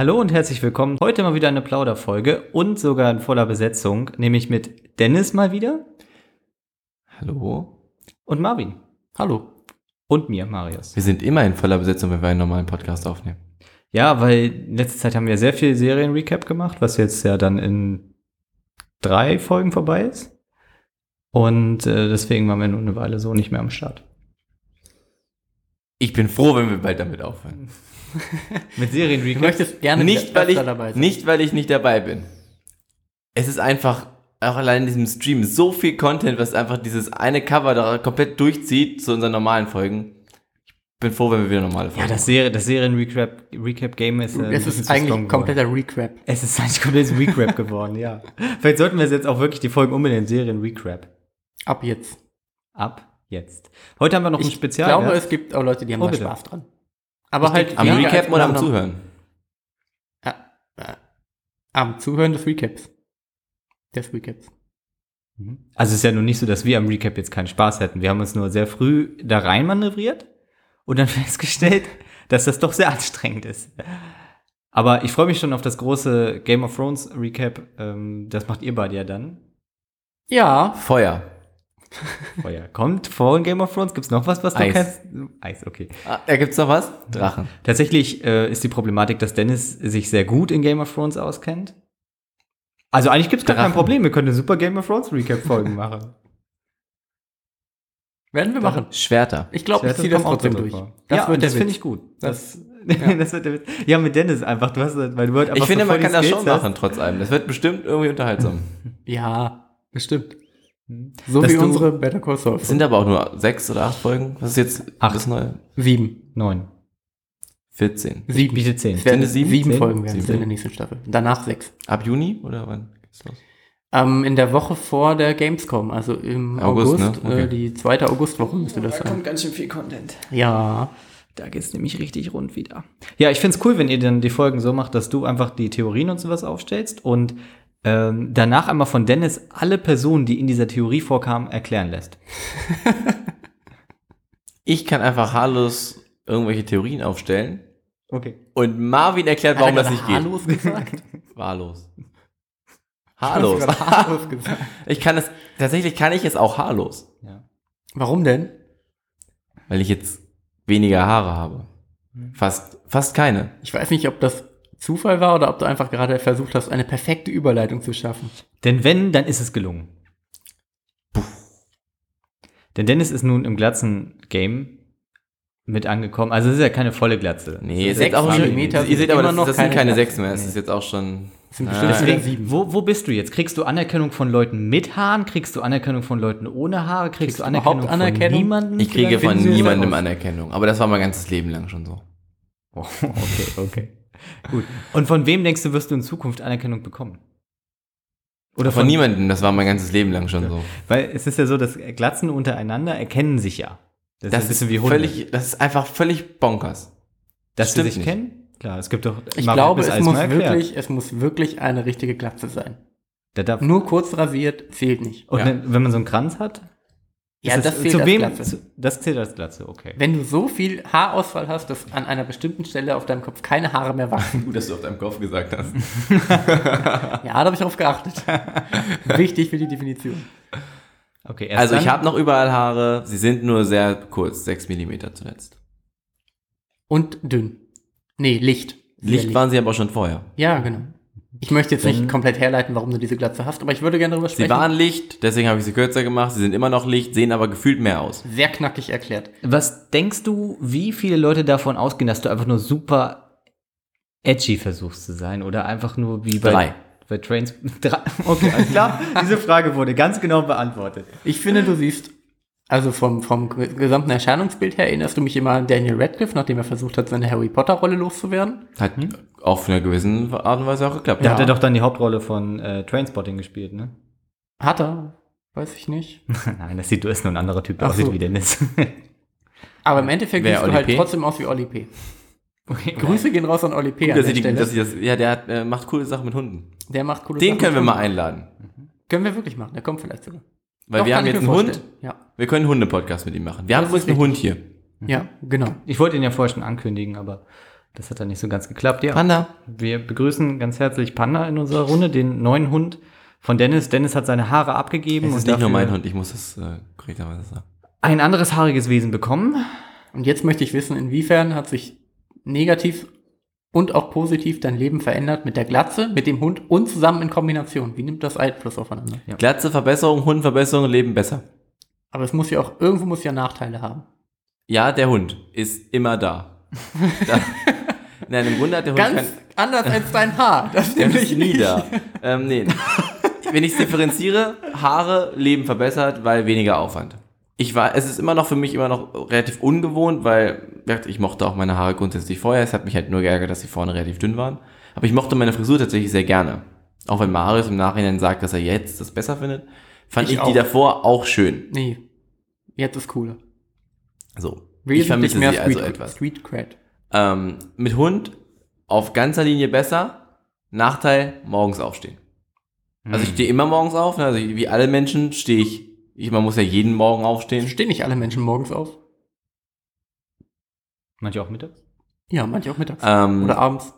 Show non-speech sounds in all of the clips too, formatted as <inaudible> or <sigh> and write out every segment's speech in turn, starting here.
Hallo und herzlich willkommen. Heute mal wieder eine Plauderfolge und sogar in voller Besetzung, nämlich mit Dennis mal wieder Hallo? und Marvin Hallo. und mir, Marius. Wir sind immer in voller Besetzung, wenn wir einen normalen Podcast aufnehmen. Ja, weil in letzter Zeit haben wir sehr viel Serien-Recap gemacht, was jetzt ja dann in drei Folgen vorbei ist. Und äh, deswegen waren wir nur eine Weile so nicht mehr am Start. Ich bin froh, wenn wir bald damit aufhören. <laughs> Mit Du Serien-Recap? möchtest gerne Nicht weil, ich, dabei sein. nicht, weil ich nicht dabei bin. Es ist einfach, auch allein in diesem Stream, so viel Content, was einfach dieses eine Cover da komplett durchzieht zu unseren normalen Folgen. Ich bin froh, wenn wir wieder normale Folgen Ja, das, Serie, das Serien-Recap-Game Recap Game ist. äh, ein es ist eigentlich ein kompletter Recap. Es ist eigentlich komplettes Recap geworden, ja. Vielleicht sollten wir jetzt auch wirklich die Folgen umbenennen, Serien-Recap. Ab jetzt. Ab jetzt. Heute haben wir noch ein Ich Spezial. glaube, ja? es gibt auch Leute, die haben Oh, da. Spaß dran. Aber halt Am weniger Recappen als oder am Zuhören? Ja, äh, am Zuhören des Recaps. Des Recaps. Also es ist ja nun nicht so, dass wir am Recap jetzt keinen Spaß hätten. Wir haben uns nur sehr früh da rein manövriert und dann <laughs> festgestellt, dass das doch sehr anstrengend ist. Aber ich freue mich schon auf das große Game of Thrones Recap. Ähm, das macht ihr beide ja dann. Ja, Feuer. <laughs> Oh ja, kommt vor Game of Thrones. Gibt es noch was, was du Eis. kennst? Eis, okay. Ah, da gibt's noch was? Drachen. Tatsächlich äh, ist die Problematik, dass Dennis sich sehr gut in Game of Thrones auskennt. Also eigentlich gibt es gar kein. Problem. Wir können eine super Game of Thrones Recap-Folgen <laughs> machen. werden wir machen. Schwerter. Ich glaube, ich ziehe das trotzdem durch. Das ja, wird das finde ich gut. Das, <laughs> ja. das wird der Witz. Ja, mit Dennis einfach. Du hast, weil du halt einfach Ich finde, so man voll kann das schon hast. machen, trotz allem. Das wird bestimmt irgendwie unterhaltsam. Ja, bestimmt. So Dass wie unsere Better Call Saul. Es sind aber auch nur sechs oder acht Folgen. Was ist jetzt Acht. das neue? sieben. Neun. 14. Sieben. Biete zehn. Es werden sieben? sieben? Folgen werden Sieben. in der nächsten Staffel. Danach sechs. Ab Juni oder wann geht's los? Ähm, in der Woche vor der Gamescom, also im August, August, ne? Okay. äh, die zweite Augustwoche müsste das sein. ganz schön viel Content. Ja, Da geht's nämlich richtig rund wieder. Ja, ich find's cool, wenn ihr dann die Folgen so macht, dass du einfach die Theorien und sowas aufstellst und ähm, danach einmal von Dennis alle Personen, die in dieser Theorie vorkamen, erklären lässt. <laughs> Ich kann einfach haarlos irgendwelche Theorien aufstellen Okay. und Marvin erklärt, warum das nicht geht. Haarlos gesagt? <laughs> Wahllos. Du hast Haarlos. gerade Haarlos gesagt. <laughs> Ich kann es, tatsächlich kann ich es auch haarlos, Ja. Warum denn? weil ich jetzt weniger Haare habe. Fast, fast keine. Ich weiß nicht, ob das Zufall war oder ob du einfach gerade versucht hast, eine perfekte Überleitung zu schaffen. Denn wenn, dann ist es gelungen. Denn Dennis ist nun im Glatzen-Game mit angekommen. Also es ist ja keine volle Glatze. Nee, es Sechs ist auch schon, Millimeter ihr seht sind aber, immer das, noch das sind keine sechs mehr. Es ist jetzt auch schon, Das sind Ah. bestimmt Deswegen, sieben. wo, wo bist du jetzt? Kriegst du Anerkennung von Leuten mit Haaren? Kriegst du Anerkennung von Leuten ohne Haare? Kriegst, Kriegst du Anerkennung, Anerkennung? von niemandem? ich kriege von niemandem. Anerkennung. Aber das war mein ganzes Leben lang schon so. Oh, <laughs> okay, okay. Gut. Und von wem denkst du, wirst du in Zukunft Anerkennung bekommen? Oder von niemandem, das war mein ganzes Leben lang schon so. Weil es ist ja so, dass Glatzen untereinander erkennen sich ja. Das, Das ist ein ist, bisschen wie Hunde. völlig, das ist einfach völlig bonkers. dass sie stimmt sich nicht. kennen? Klar, es gibt doch. Ich glaube, es muss, wirklich, es muss wirklich eine richtige Glatze sein. Nur kurz rasiert zählt nicht. und Ja. wenn man so einen Kranz hat, Ja, ist das zählt zu als wem? Glatze. Zu, das zählt als Glatze, okay. Wenn du so viel Haarausfall hast, dass an einer bestimmten Stelle auf deinem Kopf keine Haare mehr wachsen. Gut, dass du auf deinem Kopf gesagt hast. <laughs> ja, da habe ich drauf geachtet. Wichtig für die Definition. okay erst Also ich habe noch überall Haare, sie sind nur sehr kurz, 6 mm zuletzt. Und dünn. Nee, Licht. Sehr Licht waren sie aber auch schon vorher. Ja, genau. Ich möchte jetzt nicht komplett herleiten, warum du diese Glatze hast, aber ich würde gerne darüber Sie sprechen. waren Licht, deswegen habe ich sie kürzer gemacht. Sie sind immer noch Licht, sehen aber gefühlt mehr aus. sehr knackig erklärt. Was denkst du, wie viele Leute davon ausgehen, dass du einfach nur super edgy versuchst zu sein? Oder einfach nur wie bei, Drei. bei Trains. <laughs> Drei. Okay, klar. <laughs> Diese Frage wurde ganz genau beantwortet. Ich finde, du siehst, also vom, vom gesamten Erscheinungsbild her erinnerst du mich immer an Daniel Radcliffe, nachdem er versucht hat, seine Harry Potter-Rolle loszuwerden. Hat auch für eine gewissen Art und Weise auch geklappt. Da Ja. hat er doch dann die Hauptrolle von äh, Trainspotting gespielt, ne? Hat er, weiß ich nicht. <laughs> Nein, das sieht, du ist nur ein anderer Typ, der Ach aussieht so. wie Dennis. <laughs> Aber im Endeffekt Wer, siehst du Oli halt P? trotzdem aus wie Oli P. Okay, <laughs> Grüße gehen raus an Oli P. Gut, an der die, das, ja, der hat, äh, macht coole Sachen mit Hunden. Der macht coole Den Sachen können wir mal einladen. Können wir wirklich machen, der kommt vielleicht sogar. Weil Doch, wir haben jetzt einen Hund, vorstellen. Ja. wir können einen Hunde-Podcast mit ihm machen. Wir Das haben übrigens einen Hund hier. Ja, genau. Ich wollte ihn ja vorher schon ankündigen, aber das hat dann nicht so ganz geklappt. Ja, Panda. wir begrüßen ganz herzlich Panda in unserer Runde, den neuen Hund von Dennis. Dennis hat seine Haare abgegeben Es und ist nicht nur mein Hund, ich muss das äh, korrekterweise sagen. ein anderes haariges Wesen bekommen. Und jetzt möchte ich wissen, inwiefern hat sich negativ und auch positiv dein Leben verändert mit der Glatze, mit dem Hund und zusammen in Kombination? Wie nimmt das Einfluss aufeinander? Ja. Glatze, Verbesserung, Hundenverbesserung, Leben besser. Aber es muss ja auch, irgendwo muss ja Nachteile haben. Ja, der Hund ist immer da. <laughs> da. Nein, im Grunde hat der Hund Ganz anders als <laughs> dein Haar. Das Der ist nie nicht. da. Ähm, nee. Wenn ich es differenziere, Haare, Leben verbessert, weil weniger Aufwand. Ich war, es ist immer noch für mich immer noch relativ ungewohnt, weil ich mochte auch meine Haare grundsätzlich vorher. Es hat mich halt nur geärgert, dass sie vorne relativ dünn waren. Aber ich mochte meine Frisur tatsächlich sehr gerne. Auch wenn Marius im Nachhinein sagt, dass er jetzt das besser findet, fand Ich ich, die davor auch schön. Nee, jetzt ist cooler. So. Ich Wesentlich vermisse mehr sie also Street, etwas. Street Cred. Ähm, mit Hund auf ganzer Linie besser. Nachteil, morgens aufstehen. Also ich stehe immer morgens auf, ne? also wie alle Menschen stehe ich, ich, man muss ja jeden Morgen aufstehen. Stehen nicht alle Menschen morgens auf? Manche auch mittags. Ja, manche auch mittags. Ähm, Oder abends.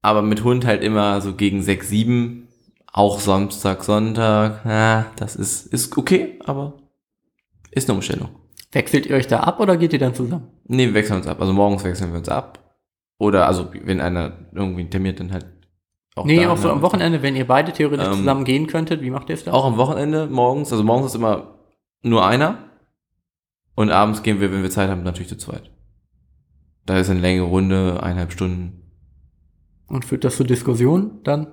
aber mit Hund halt immer so gegen 6, 7, auch Samstag, Sonntag, ja, das ist, ist okay, aber ist eine Umstellung. Wechselt ihr euch da ab oder geht ihr dann zusammen? Nee, wir wechseln uns ab. Also morgens wechseln wir uns ab. Oder also wenn einer irgendwie terminiert, dann halt auch nee, auch so ne? am Wochenende, wenn ihr beide theoretisch Ähm, zusammen gehen könntet, wie macht ihr es dann? Auch am Wochenende morgens, also morgens ist immer nur einer. Und abends gehen wir, wenn wir Zeit haben, natürlich zu zweit. Da ist eine längere Runde, eineinhalb Stunden. Und führt das zu Diskussionen dann?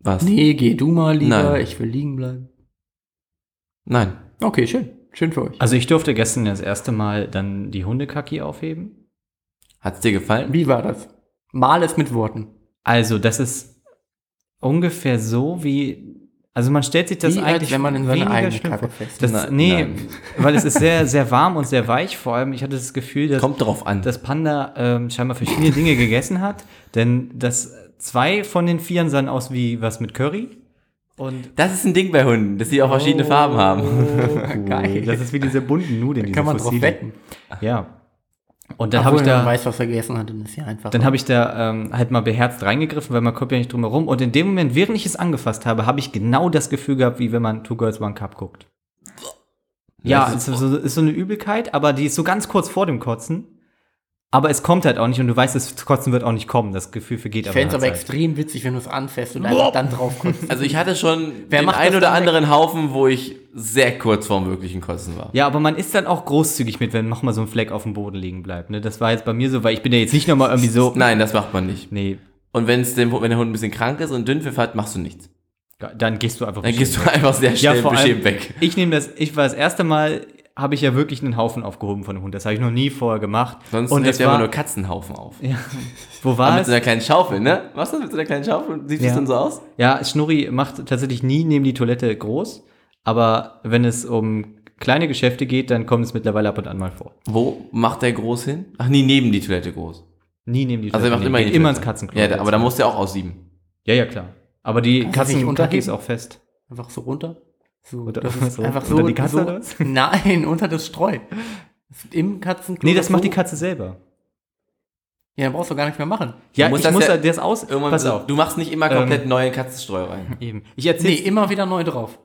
Was? Nee, geh du mal lieber, Nein. ich will liegen bleiben. Nein. Okay, schön. Schön für euch. Also ich durfte gestern das erste Mal dann die Hundekacki aufheben. Hat's dir gefallen? Wie war das? Mal es mit Worten. Also das ist ungefähr so wie, also man stellt sich das wie eigentlich wenn man in seine eigene Kacke fest. Nee, nein. weil es ist sehr, <laughs> sehr warm und sehr weich. Vor allem, ich hatte das Gefühl, dass, Kommt drauf an. dass Panda ähm, scheinbar verschiedene Dinge gegessen hat. Denn das zwei von den Vieren sahen aus wie was mit Curry. Und Das ist ein Ding bei Hunden, dass sie auch verschiedene Farben haben. Oh, <laughs> Geil. Das ist wie diese bunten Nudeln. diese Kann man drauf wetten. Ja. Und dann habe ich da. weiß, was er gegessen hat, dann ist ja einfach. Dann habe ich da ähm, halt mal beherzt reingegriffen, weil man kommt ja nicht drum herum. Und in dem Moment, während ich es angefasst habe, habe ich genau das Gefühl gehabt, wie wenn man Two Girls One Cup guckt. Ja, ist- ist so, ist so eine Übelkeit, aber die ist so ganz kurz vor dem Kotzen. Aber es kommt halt auch nicht und du weißt, das Kotzen wird auch nicht kommen. Das Gefühl vergeht ich aber. fände es aber Zeit. extrem witzig, wenn du es anfasst und einfach dann drauf kotzt. Also ich hatte schon Wer den macht ein das oder dann weg? anderen Haufen, wo ich sehr kurz vorm wirklichen Kotzen war. Ja, aber man ist dann auch großzügig mit, wenn noch mal so ein Fleck auf dem Boden liegen bleibt. Ne? Das war jetzt bei mir so, weil ich bin ja jetzt nicht nochmal irgendwie so. Nein, das macht man nicht. Nee, Und wenn's dem, wenn der Hund ein bisschen krank ist und Dünnpfiff hat, machst du nichts. dann gehst du einfach Dann gehst du einfach sehr schnell allem, beschämt weg. Ich nehme das, ich war das erste Mal, habe ich ja wirklich einen Haufen aufgehoben von dem Hund. Das habe ich noch nie vorher gemacht. Sonst und das ja immer war, nur Katzenhaufen auf. ja, wo Aber war mit es? so einer kleinen Schaufel, ne? Machst du das mit so einer kleinen Schaufel? Sieht Ja. das dann so aus? Ja, Schnurri macht tatsächlich nie neben die Toilette groß, aber wenn es um kleine Geschäfte geht, dann kommt es mittlerweile ab und an mal vor. Wo macht der groß hin? Ach nee, neben die Toilette groß. Nie neben die Also er macht immer, geht immer ins Toilette. Katzenklo. Ja, aber da muss er auch aussieben. ja, ja, klar. Aber die unterheben? ist auch fest. Einfach so runter. So, Oder das ist so einfach unter so. die Katze so? <laughs> Nein, unter das Streu. Im Katzenklo. Nee, das so. macht die Katze selber. Ja, dann brauchst du gar nicht mehr machen. Ja, musst ich das muss ja ja das aus. Irgendwann Pass auf. Du machst nicht immer komplett neue Katzenstreu rein. Eben. Ich Nee, erzähle immer wieder neu drauf.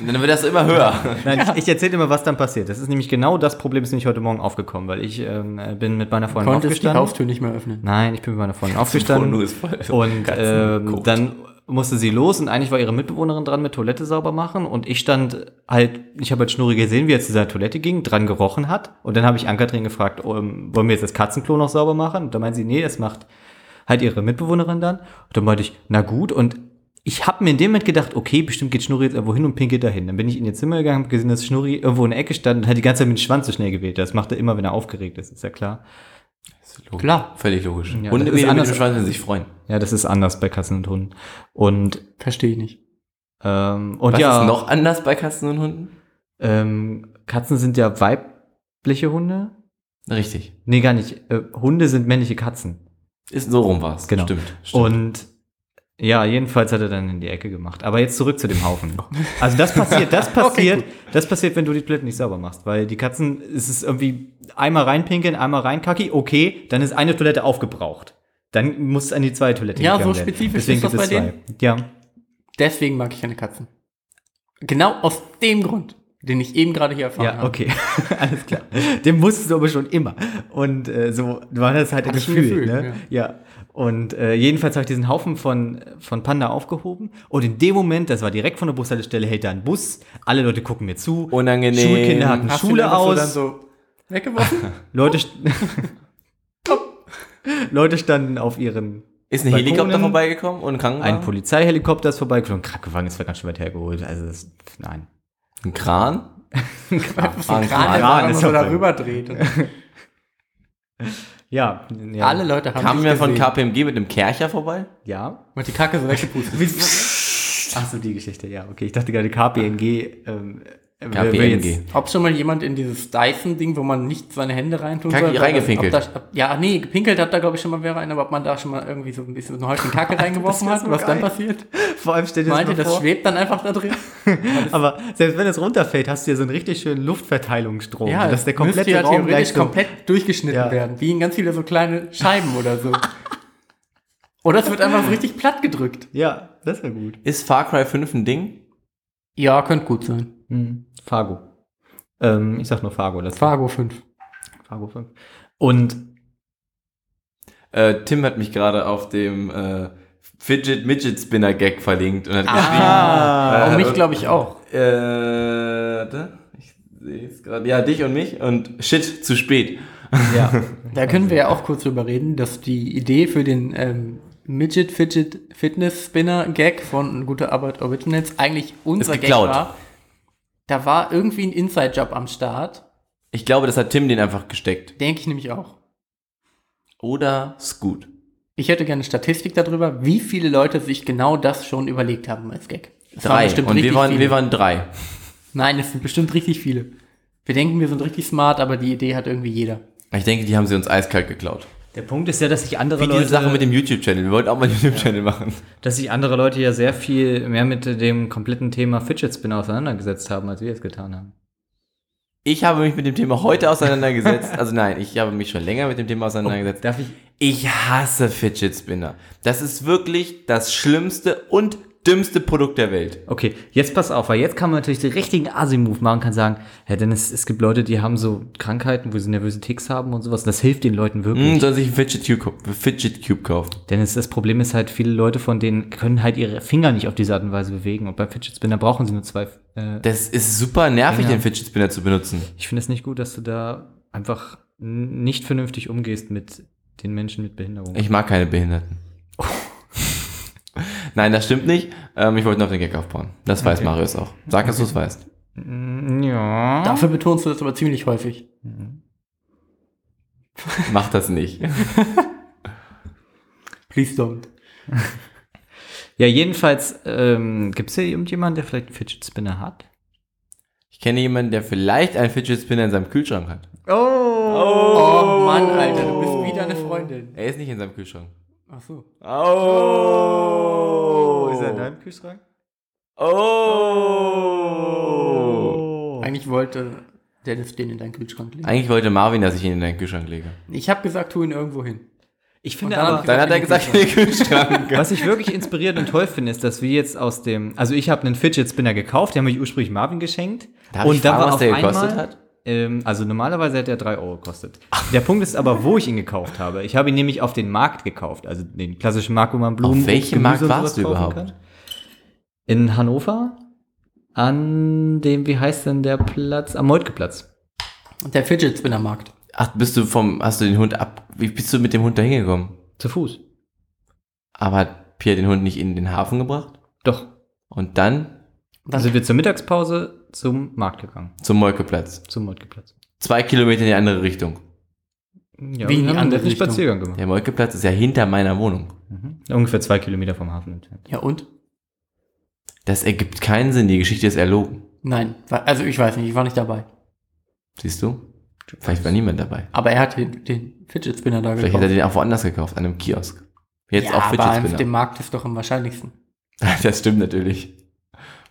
Und dann wird das immer höher. <laughs> Nein, ich, ich erzähle dir mal, was dann passiert. Das ist nämlich genau das Problem, ist nämlich heute Morgen aufgekommen, weil ich ähm, bin mit meiner Freundin Konntest die aufgestanden. Haustür nicht mehr öffnen. Nein, ich bin mit meiner Freundin aufgestanden. ist voll Und ähm, Katzenkot. dann musste sie los und eigentlich war ihre Mitbewohnerin dran mit Toilette sauber machen und ich stand halt, ich habe halt Schnurri gesehen, wie er zu seiner Toilette ging, dran gerochen hat und dann habe ich Ankatrin gefragt, oh, wollen wir jetzt das Katzenklo noch sauber machen? Und da meinte sie, nee, das macht halt ihre Mitbewohnerin dann. Und dann meinte ich, na gut und ich habe mir in dem Moment gedacht, okay, bestimmt geht Schnurri jetzt irgendwo hin und pinkelt dahin. Dann bin ich in ihr Zimmer gegangen, habe gesehen, dass Schnurri irgendwo in der Ecke stand und hat die ganze Zeit mit dem Schwanz so schnell gewählt. Das macht er immer, wenn er aufgeregt ist, ist ja klar. Klar. Völlig logisch. Ja, Hunde das ist anders- werden sich freuen. Ja, das ist anders bei Katzen und Hunden. Und, Verstehe ich nicht. ähm, und Was ja. ist noch anders bei Katzen und Hunden? Ähm, Katzen sind ja weibliche Hunde. Richtig. Nee, gar nicht. Äh, Hunde sind männliche Katzen. Ist so rum war's. Genau. Stimmt. stimmt. Und Ja, jedenfalls hat er dann in die Ecke gemacht. Aber jetzt zurück zu dem Haufen. Also das passiert, das <laughs> passiert, gut. das passiert, wenn du die Toilette nicht sauber machst. Weil die Katzen, es ist irgendwie einmal reinpinkeln, einmal reinkacki, okay, dann ist eine Toilette aufgebraucht. Dann muss an die zweite Toilette Ja, so spezifisch Deswegen ist das es bei zwei. Ja. Deswegen mag ich keine Katzen. Genau aus dem Grund, den ich eben gerade hier erfahren Ja, habe. okay. <laughs> Alles klar. Den musstest du aber schon immer. Und äh, so, war das halt ein Hatte ich ein Gefühl, Gefühl, ne? Ja. Und äh, jedenfalls habe ich diesen Haufen von, von Panda aufgehoben. Und in dem Moment, das war direkt von der Bushaltestelle, hält da ein Bus. Alle Leute gucken mir zu. Unangenehm. Schulkinder hatten Hast Schule aus. So dann so weggeworfen? <laughs> Leute, st- <laughs> Leute standen auf ihren. Ist ein Balkonen. Helikopter vorbeigekommen und ein Ein Krankenwagen? Polizeihelikopter ist vorbeigefahren. Krankenwagen ist ganz schön weit hergeholt. Also, das, nein. Ein Kran? <laughs> Ein ein Kran, der Kran da ist so. darüber dreht. Ja. ja. Alle Leute haben Kamen wir von. KPMG mit einem Kercher vorbei? Ja. Und die Kacke so weggepustet. <laughs> Ach so, die Geschichte, ja. Okay, ich dachte gerade KPNG. Ähm, KPMG. jetzt- Ob schon mal jemand in dieses Dyson-Ding, wo man nicht seine Hände reintun Kacke soll? reingepinkelt. Da, ob, ja, nee, gepinkelt hat da, glaube ich, schon mal wer rein, aber ob man da schon mal irgendwie so ein bisschen so einen Häufchen Kacke <laughs> reingeworfen hat, so was dann geil. passiert? Vor allem dir das Meinte, mal das schwebt dann einfach da drin? <laughs> Aber selbst wenn es runterfällt, hast du ja so einen richtig schönen Luftverteilungsstrom. Ja, dass der komplette ja Raum theoretisch gleich so, komplett durchgeschnitten Ja. werden, wie in ganz viele so kleine Scheiben oder so. Oder es wird einfach so richtig platt gedrückt. Ja, das wäre gut. Ist Far Cry 5 ein Ding? Ja, könnte gut sein. Hm. Fargo. Ähm, ich sag nur Fargo. Das Fargo 5. Fargo 5. Und Äh, Tim hat mich gerade auf dem äh, Fidget Midget Spinner Gag verlinkt und hat Ah. geschrieben. und mich, glaube ich, auch. Äh, warte, ich sehe es gerade. Ja, dich und mich und shit, zu spät. ja, <laughs> Da können wir ja auch kurz drüber reden, dass die Idee für den ähm, Midget Fidget Fitness Spinner Gag von Gute Arbeit Originals eigentlich unser Gag war. Da war irgendwie ein Inside-Job am Start. Ich glaube, das hat Tim den einfach gesteckt. Denke ich nämlich auch. Oder Scoot. Ich hätte gerne Statistik darüber, wie viele Leute sich genau das schon überlegt haben als Gag. Waren Drei. bestimmt Und wir waren, viele. wir waren drei. Nein, es sind bestimmt richtig viele. Wir denken, wir sind richtig smart, aber die Idee hat irgendwie jeder. Ich denke, die haben sie uns eiskalt geklaut. Der Punkt ist ja, dass sich andere Wie diese Leute, Sache mit dem YouTube-Channel. Wir wollten auch mal einen YouTube-Channel machen. dass sich andere Leute ja sehr viel mehr mit dem kompletten Thema Fidget Spinner auseinandergesetzt haben, als wir es getan haben. Ich habe mich mit dem Thema heute auseinandergesetzt. Also nein, ich habe mich schon länger mit dem Thema auseinandergesetzt. Darf ich? Ich hasse Fidget Spinner. Das ist wirklich das schlimmste und dümmste Produkt der Welt. Okay, jetzt pass auf, weil jetzt kann man natürlich den richtigen Asi-Move machen, kann sagen, ja, denn es, es gibt Leute, die haben so Krankheiten, wo sie nervöse Ticks haben und sowas. Und das hilft den Leuten wirklich. Hm, soll sich ein Fidget Cube, Fidget Cube kaufen. Denn es, das Problem ist halt, viele Leute von denen können halt ihre Finger nicht auf diese Art und Weise bewegen. Und beim Fidget Spinner brauchen sie nur zwei. Äh, Das ist super nervig, Ja. den Fidget Spinner zu benutzen. ich finde es nicht gut, dass du da einfach nicht vernünftig umgehst mit den Menschen mit Behinderung. Ich mag keine Behinderten. Nein, das stimmt nicht. Ähm, ich wollte noch den Gag aufbauen. Das weiß Okay. Marius auch. Sag, dass du es weißt. Mm, ja. Dafür betonst du das aber ziemlich häufig. Mach das nicht. <laughs> Please don't. <laughs> Ja, jedenfalls ähm, gibt es hier irgendjemanden, der vielleicht einen Fidget Spinner hat? Ich kenne jemanden, der vielleicht einen Fidget Spinner in seinem Kühlschrank hat. Oh, Mann, Alter, du bist wieder eine Freundin. Er ist nicht in seinem Kühlschrank. Ach so. Oh! Ist er in deinem Kühlschrank? Oh! Eigentlich wollte Dennis den in deinen Kühlschrank legen. Eigentlich wollte Marvin, dass ich ihn in deinen Kühlschrank lege. Ich habe gesagt, tu ihn irgendwo hin. Ich Und finde dann aber, Dann hat er gesagt, in den Kühlschrank. was ich wirklich inspirierend und toll finde, ist, dass wir jetzt aus dem, also ich habe einen Fidget Spinner gekauft, den habe ich ursprünglich Marvin geschenkt. Darf ich fragen, was der gekostet hat? Ähm, also normalerweise hätte er 3 Euro gekostet. Der Punkt ist aber, wo ich ihn gekauft habe. Ich habe ihn nämlich auf den Markt gekauft, also den klassischen Markt, wo man Blumen Auf welchem Gemüse Markt und warst sowas du kaufen überhaupt? kann. In Hannover. An dem, wie heißt denn der Platz? Am Moltkeplatz. Der Fidget Spinner Markt. Ach, bist du vom, hast du den Hund ab, wie bist du mit dem Hund da hingekommen? Zu Fuß. Aber hat Pierre den Hund nicht in den Hafen gebracht? Doch. Und dann Dann sind wir zur Mittagspause zum Markt gegangen. zum Molkeplatz. Zum Moltkeplatz. Zwei Kilometer in die andere Richtung. Ja, Wie in die andere Richtung? Spaziergang gemacht. Der Molkeplatz ist ja hinter meiner Wohnung. Mhm. Ungefähr zwei Kilometer vom Hafen entfernt. Ja, und? Das ergibt keinen Sinn, die Geschichte ist erlogen. Nein, also ich weiß nicht, ich war nicht dabei. Siehst du? Vielleicht war niemand dabei. Aber er hat den, den Fidget Spinner da Vielleicht hat er gekauft. den auch woanders gekauft, an einem Kiosk. Jetzt ja, auch aber Fidget auf dem Spinner. Markt ist doch am wahrscheinlichsten. <laughs> Das stimmt natürlich.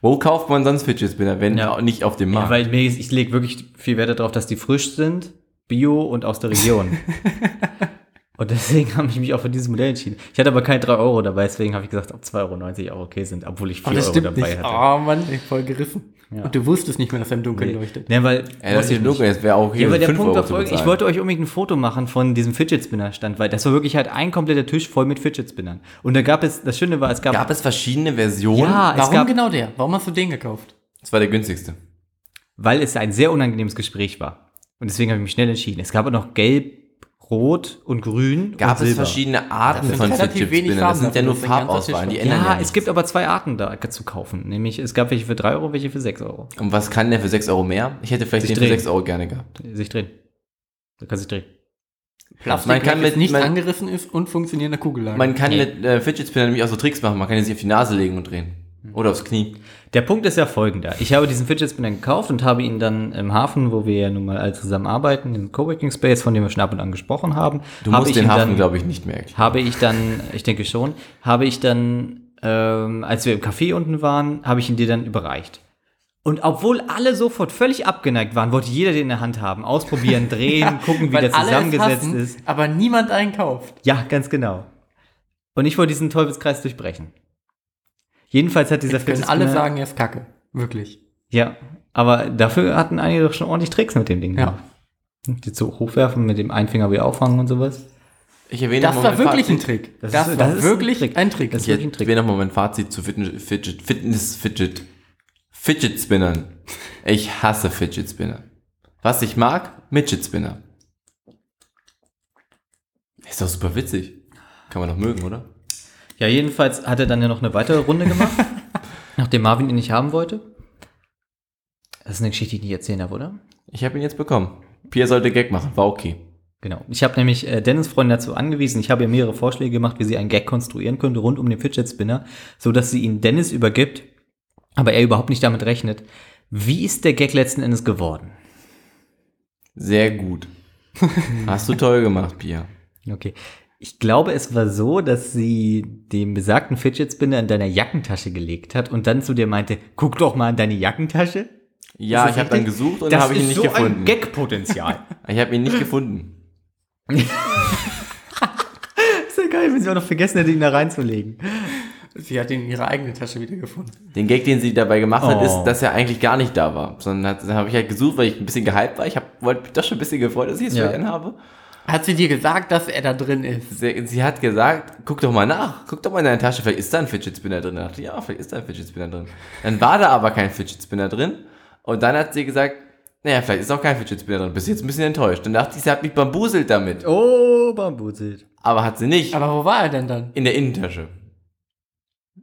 Wo kauft man sonst Fidget Spinner, wenn Ja. nicht auf dem Ja, Markt? weil mir, ist- ich lege wirklich viel Wert darauf, dass die frisch sind, bio und aus der Region. <laughs> und deswegen <laughs> habe ich mich auch für dieses Modell entschieden. Ich hatte aber keine 3 Euro dabei, deswegen habe ich gesagt, ob 2,90 Euro auch okay sind, obwohl ich 4 Oh, das Euro dabei nicht. hatte. Oh Mann, ich voll gerissen. Ja. Und du wusstest nicht mehr, dass er im Dunkeln Nee. leuchtet. Ja, weil, ja, das hier ich dunkel, es wäre auch Ja, hier aber der 5 Punkt Euro war zu folgender. Ich wollte euch unbedingt ein Foto machen von diesem Fidget Spinner Stand, weil das war wirklich halt ein kompletter Tisch voll mit Fidget Spinnern. Und da gab es, das Schöne war, es gab, Gab es verschiedene Versionen? ja, es Warum gab, genau der? Warum hast du den gekauft? Das war der günstigste. weil es ein sehr unangenehmes Gespräch war. Und deswegen habe ich mich schnell entschieden. Es gab auch noch gelb, rot und grün Gab und es Silber. verschiedene Arten von relativ Fidget wenig Spinnern? Das sind ja nur Farbauswahlen, die ändern Ja, ja es gibt aber zwei Arten da zu kaufen. Nämlich, es gab welche für 3 Euro, welche für 6 Euro. Und was kann der für 6 Euro mehr? Ich hätte vielleicht Sich den für drehen. 6 Euro gerne gehabt. Sich drehen. Du kannst sich drehen. Plastik, Man kann mit- nicht man- angerissen ist und funktionierende Kugellage. Man kann Nee. mit äh, Fidget Spinner nämlich auch so Tricks machen. Man kann ihn sich auf die Nase legen und drehen. Oder aufs Knie. Der Punkt ist ja folgender. Ich habe diesen Fidget Spinner gekauft und habe ihn dann im Hafen, wo wir ja nun mal alle zusammen arbeiten, im Coworking Space, von dem wir schon ab und an gesprochen haben, Du habe musst ich den Hafen, glaube ich, nicht mehr erklären. habe ich dann, ich denke schon, habe ich dann, ähm, als wir im Café unten waren, habe ich ihn dir dann überreicht. Und obwohl alle sofort völlig abgeneigt waren, wollte jeder den in der Hand haben, ausprobieren, drehen, <laughs> gucken, wie der zusammengesetzt hassen, ist. Aber niemand einkauft. Ja, ganz genau. Und ich wollte diesen Teufelskreis durchbrechen. Jedenfalls hat dieser Jetzt können Fidget alle Spinner- sagen, er ist kacke. Wirklich. Ja, aber dafür hatten einige doch schon ordentlich Tricks mit dem Ding. Ja. gemacht. Die so hochwerfen, mit dem Einfinger wieder auffangen und sowas. Ich erwähne Das war wirklich ein Fazit. Trick. Das Das, ist- war ein wirklich Trick. ein Trick. Das ist Ich wirklich ein Trick. erwähne noch mal mein Fazit zu Fitness, Fidget, Fitness, Fidget, Fidget Spinnern. Ich hasse Fidget Spinner. Was ich mag, Midget Spinner. Ist doch super witzig. Kann man doch mögen, oder? Ja, jedenfalls hat er dann ja noch eine weitere Runde gemacht, <laughs> nachdem Marvin ihn nicht haben wollte. Das ist eine Geschichte, die ich nicht erzählen darf, oder? Ich habe ihn jetzt bekommen. Pia sollte Gag machen, war okay. Genau. Ich habe nämlich äh, Dennis Freunde dazu angewiesen. Ich habe ihr mehrere Vorschläge gemacht, wie sie einen Gag konstruieren könnte rund um den Fidget Spinner, so dass sie ihn Dennis übergibt, aber er überhaupt nicht damit rechnet. Wie ist der Gag letzten Endes geworden? Sehr gut. Hast du toll gemacht, Pia. Okay. Ich glaube, es war so, dass sie den besagten Fidget Spinner in deiner Jackentasche gelegt hat und dann zu dir meinte, guck doch mal in deine Jackentasche. Ja, Ist ich das habe dann gesucht und das habe ihn ist nicht so gefunden. ein Gag-Potenzial. <laughs> Ich habe ihn nicht gefunden. <laughs> ist ja geil, wenn sie auch noch vergessen hätte, ihn da reinzulegen. Sie hat ihn in ihre eigene Tasche wiedergefunden. Den Gag, den sie dabei gemacht hat, Oh. ist, dass er eigentlich gar nicht da war. Sondern hat, dann habe ich halt gesucht, weil ich ein bisschen gehypt war. Ich habe wollte mich doch schon ein bisschen gefreut, dass ich es Ja. für ihn habe. Hat sie dir gesagt, dass er da drin ist? Sie, sie hat gesagt, guck doch mal nach, guck doch mal in deine Tasche, vielleicht ist da ein Fidget Spinner drin. Da dachte ich, ja, vielleicht ist da ein Fidget Spinner drin. Dann war da aber kein Fidget Spinner drin. Und dann hat sie gesagt, naja, vielleicht ist auch kein Fidget Spinner drin. Bis jetzt ein bisschen enttäuscht. Dann dachte ich, sie hat mich bambuselt damit. Oh, bambuselt. Aber hat sie nicht. Aber wo war er denn dann? In der Innentasche.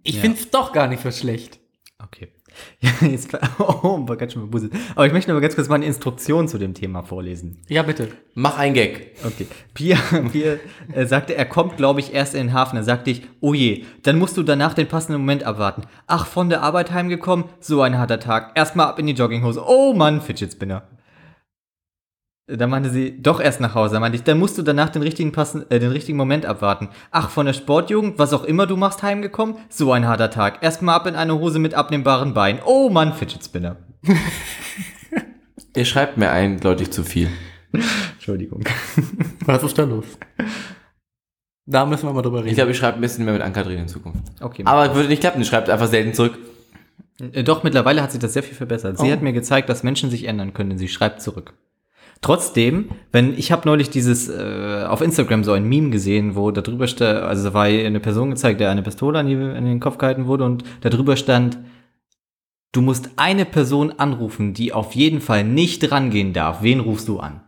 Ich Ja. find's doch gar nicht so schlecht. Ja, <laughs> jetzt, <laughs> oh, war ganz schön bambuselt. Aber ich möchte mal ganz kurz mal eine Instruktion zu dem Thema vorlesen. Ja, bitte. Mach einen Gag. Okay. Pia, Pia äh, sagte, er kommt, glaube ich, erst in den Hafen. Dann sagte ich, oh je, dann musst du danach den passenden Moment abwarten. Ach, von der Arbeit heimgekommen? So ein harter Tag. Erstmal ab in die Jogginghose. Oh Mann, Fidget Spinner. Da meinte sie, doch erst nach Hause. Da meinte ich, dann musst du danach den richtigen, passen, äh, den richtigen Moment abwarten. Ach, von der Sportjugend, was auch immer du machst, heimgekommen? So ein harter Tag. Erstmal ab in eine Hose mit abnehmbaren Beinen. Oh Mann, Fidget Spinner. <laughs> Ihr schreibt mir eindeutig zu viel. Entschuldigung. <laughs> Was ist da los? Da müssen wir mal drüber Ich reden. glaube, ich schreibe ein bisschen mehr mit Ankatrin in Zukunft. Okay. Aber würde nicht klappen, schreibt einfach selten zurück. Äh, Doch, mittlerweile hat sich das sehr viel verbessert. Sie Oh. hat mir gezeigt, dass Menschen sich ändern können. Sie schreibt zurück. Trotzdem, wenn ich habe neulich dieses äh, auf Instagram so ein Meme gesehen, wo da drüber stand, also da war eine Person gezeigt, der eine Pistole an, die, an den Kopf gehalten wurde und da drüber stand, du musst eine Person anrufen, die auf jeden Fall nicht rangehen darf. Wen rufst du an?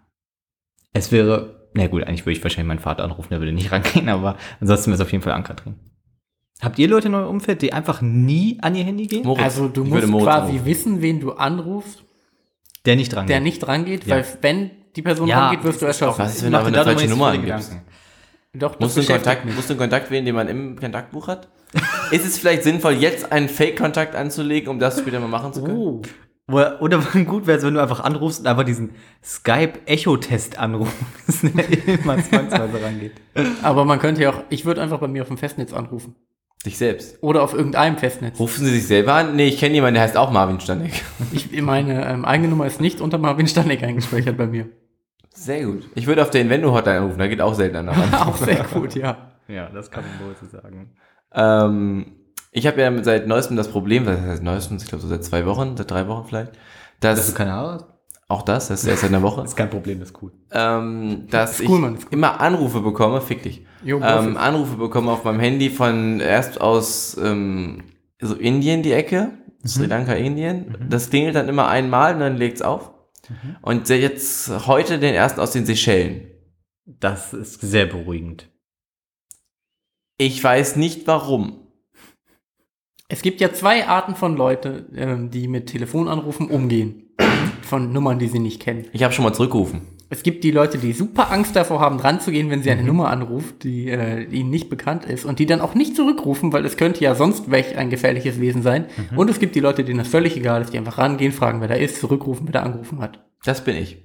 Es wäre, na gut, eigentlich würde ich wahrscheinlich meinen Vater anrufen, der würde nicht <laughs> rangehen, aber ansonsten wäre es auf jeden Fall Ankatrin. Habt ihr Leute in eurem Umfeld, die einfach nie an ihr Handy gehen? Moritz. also du musst quasi anrufen. wissen, wen du anrufst, Der nicht rangeht. der nicht rangeht, Ja. weil wenn die Person Ja, rangeht, wirst du erschossen. Was ist, wenn du aber eine falsche Nummer angibst? Doch, das Musst du, Kontakt, musst du einen Kontakt wählen, den man im Kontaktbuch hat? <laughs> ist es vielleicht sinnvoll, jetzt einen Fake-Kontakt anzulegen, um das später mal machen zu können? Oh. Oder, oder gut wäre es, wenn du einfach anrufst und einfach diesen Skype-Echo-Test anrufst, <laughs> der immer zwangsweise rangeht. Aber man könnte ja auch, ich würde einfach bei mir auf dem Festnetz anrufen. Sich selbst. Oder auf irgendeinem Festnetz. Rufen Sie sich selber an? Nee, ich kenne jemanden, der heißt auch Marvin Stanek. <laughs> Ich, meine ähm, eigene Nummer ist nicht unter Marvin Stanek eingespeichert bei mir. Sehr gut. Ich würde auf der Invendo-Hotline anrufen, da geht auch selten einer ran. <laughs> Auch sehr gut, ja. Ja, das kann man wohl so sagen. Ähm, ich habe ja seit neuestem das Problem, was heißt neuestens, ich glaube so seit zwei Wochen, seit drei Wochen vielleicht, dass, Dass du keine Haare hast? auch das, das ist erst seit einer Woche, Das <laughs> ist kein Problem, das ist cool. ähm, dass Ist cool, ich Mann, ist cool. immer Anrufe bekomme, fick dich, Jo, ähm, Anrufe bekomme auf meinem Handy von erst aus ähm, so Indien die Ecke, Sri Lanka, Indien. Das klingelt dann immer einmal und dann legt's auf. Und jetzt heute den ersten aus den Seychellen. Das ist sehr beruhigend. Ich weiß nicht warum. Es gibt ja zwei Arten von Leute, ähm, die mit Telefonanrufen umgehen. Von Nummern, die sie nicht kennen. Ich habe schon mal zurückgerufen. Es gibt die Leute, die super Angst davor haben, dran zu gehen, wenn sie eine Nummer anruft, die äh, ihnen nicht bekannt ist und die dann auch nicht zurückrufen, weil es könnte ja sonst welch ein gefährliches Wesen sein. Und es gibt die Leute, denen das völlig egal ist, die einfach rangehen, fragen, wer da ist, zurückrufen, wer da angerufen hat. Das bin ich.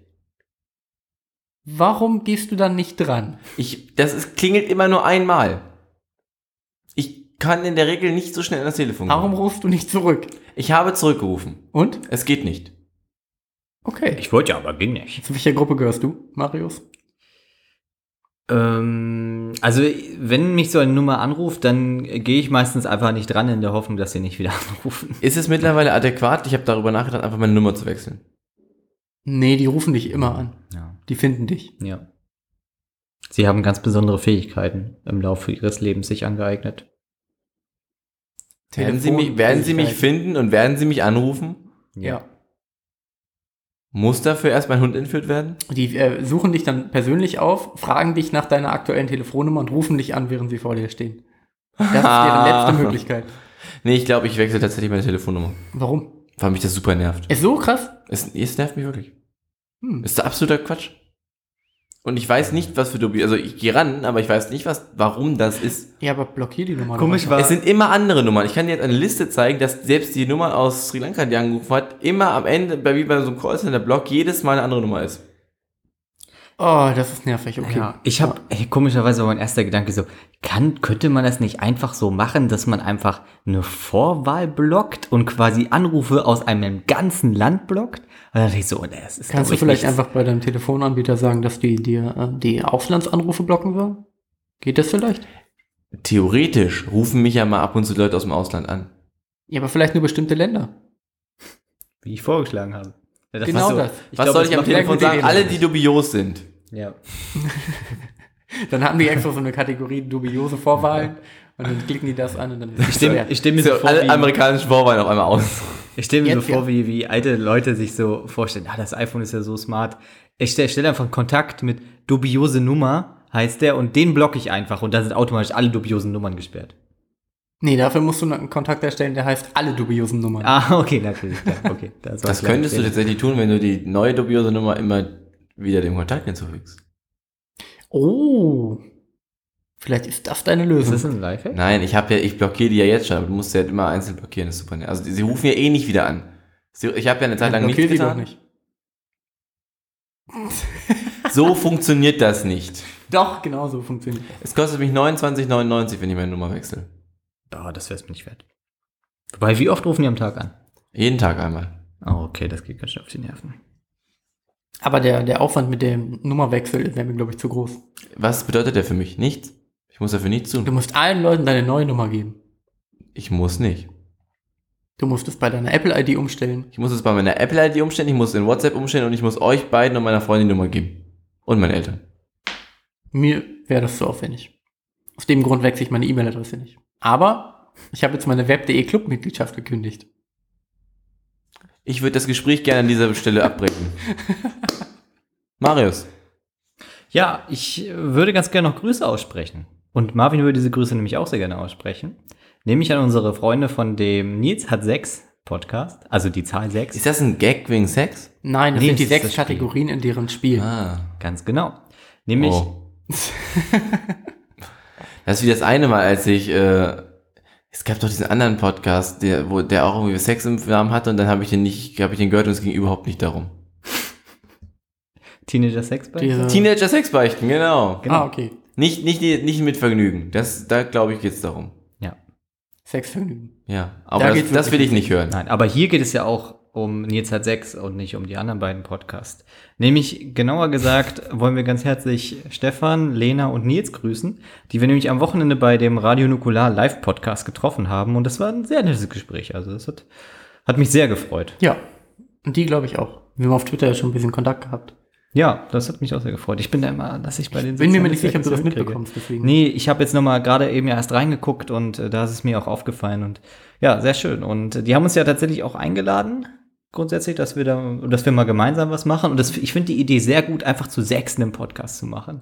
Warum gehst du dann nicht dran? Ich, das ist, klingelt immer nur einmal. Ich kann in der Regel nicht so schnell an das Telefon Warum gehen. rufst du nicht zurück? Ich habe zurückgerufen. Und? Es geht nicht. Okay. Ich wollte ja, aber ging nicht. Zu welcher Gruppe gehörst du, Marius? Ähm, also, wenn mich so eine Nummer anruft, dann gehe ich meistens einfach nicht dran in der Hoffnung, dass sie nicht wieder <laughs> anrufen. Ist es mittlerweile adäquat? Ich habe darüber nachgedacht, einfach meine Nummer zu wechseln. Nee, die rufen dich immer an. Ja. Die finden dich. ja. Sie haben ganz besondere Fähigkeiten im Laufe ihres Lebens sich angeeignet. Werden Sie, mich, werden Sie mich finden und werden Sie mich anrufen? Ja. Muss dafür erst mein Hund entführt werden? Die äh, suchen dich dann persönlich auf, fragen dich nach deiner aktuellen Telefonnummer und rufen dich an, während sie vor dir stehen. Das ist deren letzte <laughs> Möglichkeit. Nee, ich glaube, ich wechsle tatsächlich meine Telefonnummer. Warum? Weil mich das super nervt. Ist so krass? Es, es nervt mich wirklich. Hm. Ist absoluter Quatsch. Und ich weiß nicht, was für Dubi. Also ich gehe ran, aber ich weiß nicht, was, warum das ist. Ja, aber blockier die Nummer. Komisch war- Es sind immer andere Nummern. Ich kann dir jetzt eine Liste zeigen, dass selbst die Nummer aus Sri Lanka, die angerufen hat, immer am Ende, bei, wie bei so einem Callcenter-Block, jedes Mal eine andere Nummer ist. Oh, das ist nervig, okay. Ja, ich habe komischerweise war mein erster Gedanke so, kann, könnte man das nicht einfach so machen, dass man einfach eine Vorwahl blockt und quasi Anrufe aus einem ganzen Land blockt? Und dann dachte ich so, nee, das ist Kannst du ich, vielleicht nichts. einfach bei deinem Telefonanbieter sagen, dass die dir äh, die Auslandsanrufe blocken sollen? Geht das vielleicht? Theoretisch rufen mich ja mal ab und zu Leute aus dem Ausland an. Ja, aber vielleicht nur bestimmte Länder. wie ich vorgeschlagen habe. Das Genau so, das. Ich Was glaub, soll ich am Telefon sagen? Alle, die dubios sind. Ja. <laughs> Dann haben die extra so eine Kategorie dubiose Vorwahlen und dann klicken die das an und dann Ich stelle ich stell mir so, So, vor, alle wie, amerikanischen Vorwahlen auf einmal aus. ich stell mir so Jetzt, vor ja. wie, wie alte Leute sich so vorstellen, ah, das iPhone ist ja so smart. Ich stelle stell einfach Kontakt mit dubiose Nummer, heißt der, und den blocke ich einfach und dann sind automatisch alle dubiosen Nummern gesperrt. Nee, dafür musst du einen Kontakt erstellen, der heißt alle dubiosen Nummern. Ah, <laughs> okay, natürlich. Ja, okay, das Das könntest du tatsächlich tun, wenn du die neue dubiose Nummer immer wieder dem Kontakt hinzufügst. Oh. Vielleicht ist das deine Ist Lösung. das ein Lifehack? Nein, ich habe ja, ich blockiere die ja jetzt schon, aber du musst sie halt immer einzeln blockieren, das ist super. Also sie rufen ja eh nicht wieder an. Sie, ich habe ja eine Zeit lang nichts Blockier sie doch getan. nicht. <laughs> <laughs> So funktioniert das nicht. Doch, genau so funktioniert das. Es kostet mich 29,99, wenn ich meine Nummer wechsle. Oh, das wäre es mir nicht wert. Wobei, wie oft rufen die am Tag an? Jeden Tag einmal. Oh, okay, das geht ganz schön auf die Nerven. Aber der, der Aufwand mit dem Nummerwechsel wäre mir, glaube ich, zu groß. Was bedeutet der für mich? Nichts. Ich muss dafür nichts Du tun. musst allen Leuten deine neue Nummer geben. Ich muss nicht. Du musst es bei deiner Apple-ID umstellen. Ich muss es bei meiner Apple-ID umstellen, ich muss in WhatsApp umstellen und ich muss euch beiden und meiner Freundin die Nummer geben. Und meinen Eltern. Mir wäre das zu aufwendig. Aus dem Grund wechsle ich meine E-Mail-Adresse nicht. Aber ich habe jetzt meine Web.de Club-Mitgliedschaft gekündigt. Ich würde das Gespräch gerne an dieser Stelle abbrechen. <laughs> Marius. Ja, ich würde ganz gerne noch Grüße aussprechen. Und Marvin würde diese Grüße nämlich auch sehr gerne aussprechen. Nämlich an unsere Freunde von dem Nils hat sechs Podcast, also die Zahl sechs. Ist das ein Gag wegen Sex? Nein, das Nee, sind die sechs. Kategorien in deren Spiel. Ah. Ganz genau. Nämlich, Oh. <laughs> Das ist wie das eine Mal, als ich, äh, Es gab doch diesen anderen Podcast, der, wo der auch irgendwie Sex im Namen hatte und dann habe ich den nicht, habe ich den gehört und es ging überhaupt nicht darum. <laughs> Teenager Sex bei? Diese- Teenager Sexbeichten, genau. Genau. Ah, okay. Nicht, nicht, nicht mit Vergnügen. Das, da glaube ich geht's darum. Ja. Sexvergnügen. Ja, aber Da das, das will ich nicht hören. Nein, aber hier geht es ja auch um Nils hat sechs und nicht um die anderen beiden Podcasts. Nämlich, genauer gesagt, wollen wir ganz herzlich Stefan, Lena und Nils grüßen, die wir nämlich am Wochenende bei dem Radio Nukular Live Podcast getroffen haben und das war ein sehr nettes Gespräch. Also das hat, hat mich sehr gefreut. Ja. Und die glaube ich auch. Wir haben auf Twitter ja schon ein bisschen Kontakt gehabt. Ja, das hat mich auch sehr gefreut. Ich bin da immer, dass ich bei den Bin mir nicht sicher, ob du das mitbekommst, deswegen. Nee, ich habe jetzt noch mal gerade eben ja erst reingeguckt und äh, da ist es mir auch aufgefallen und ja, sehr schön. Und äh, die haben uns ja tatsächlich auch eingeladen, grundsätzlich, dass wir da, dass wir mal gemeinsam was machen. Und das, ich finde die Idee sehr gut, einfach zu sechs einen Podcast zu machen.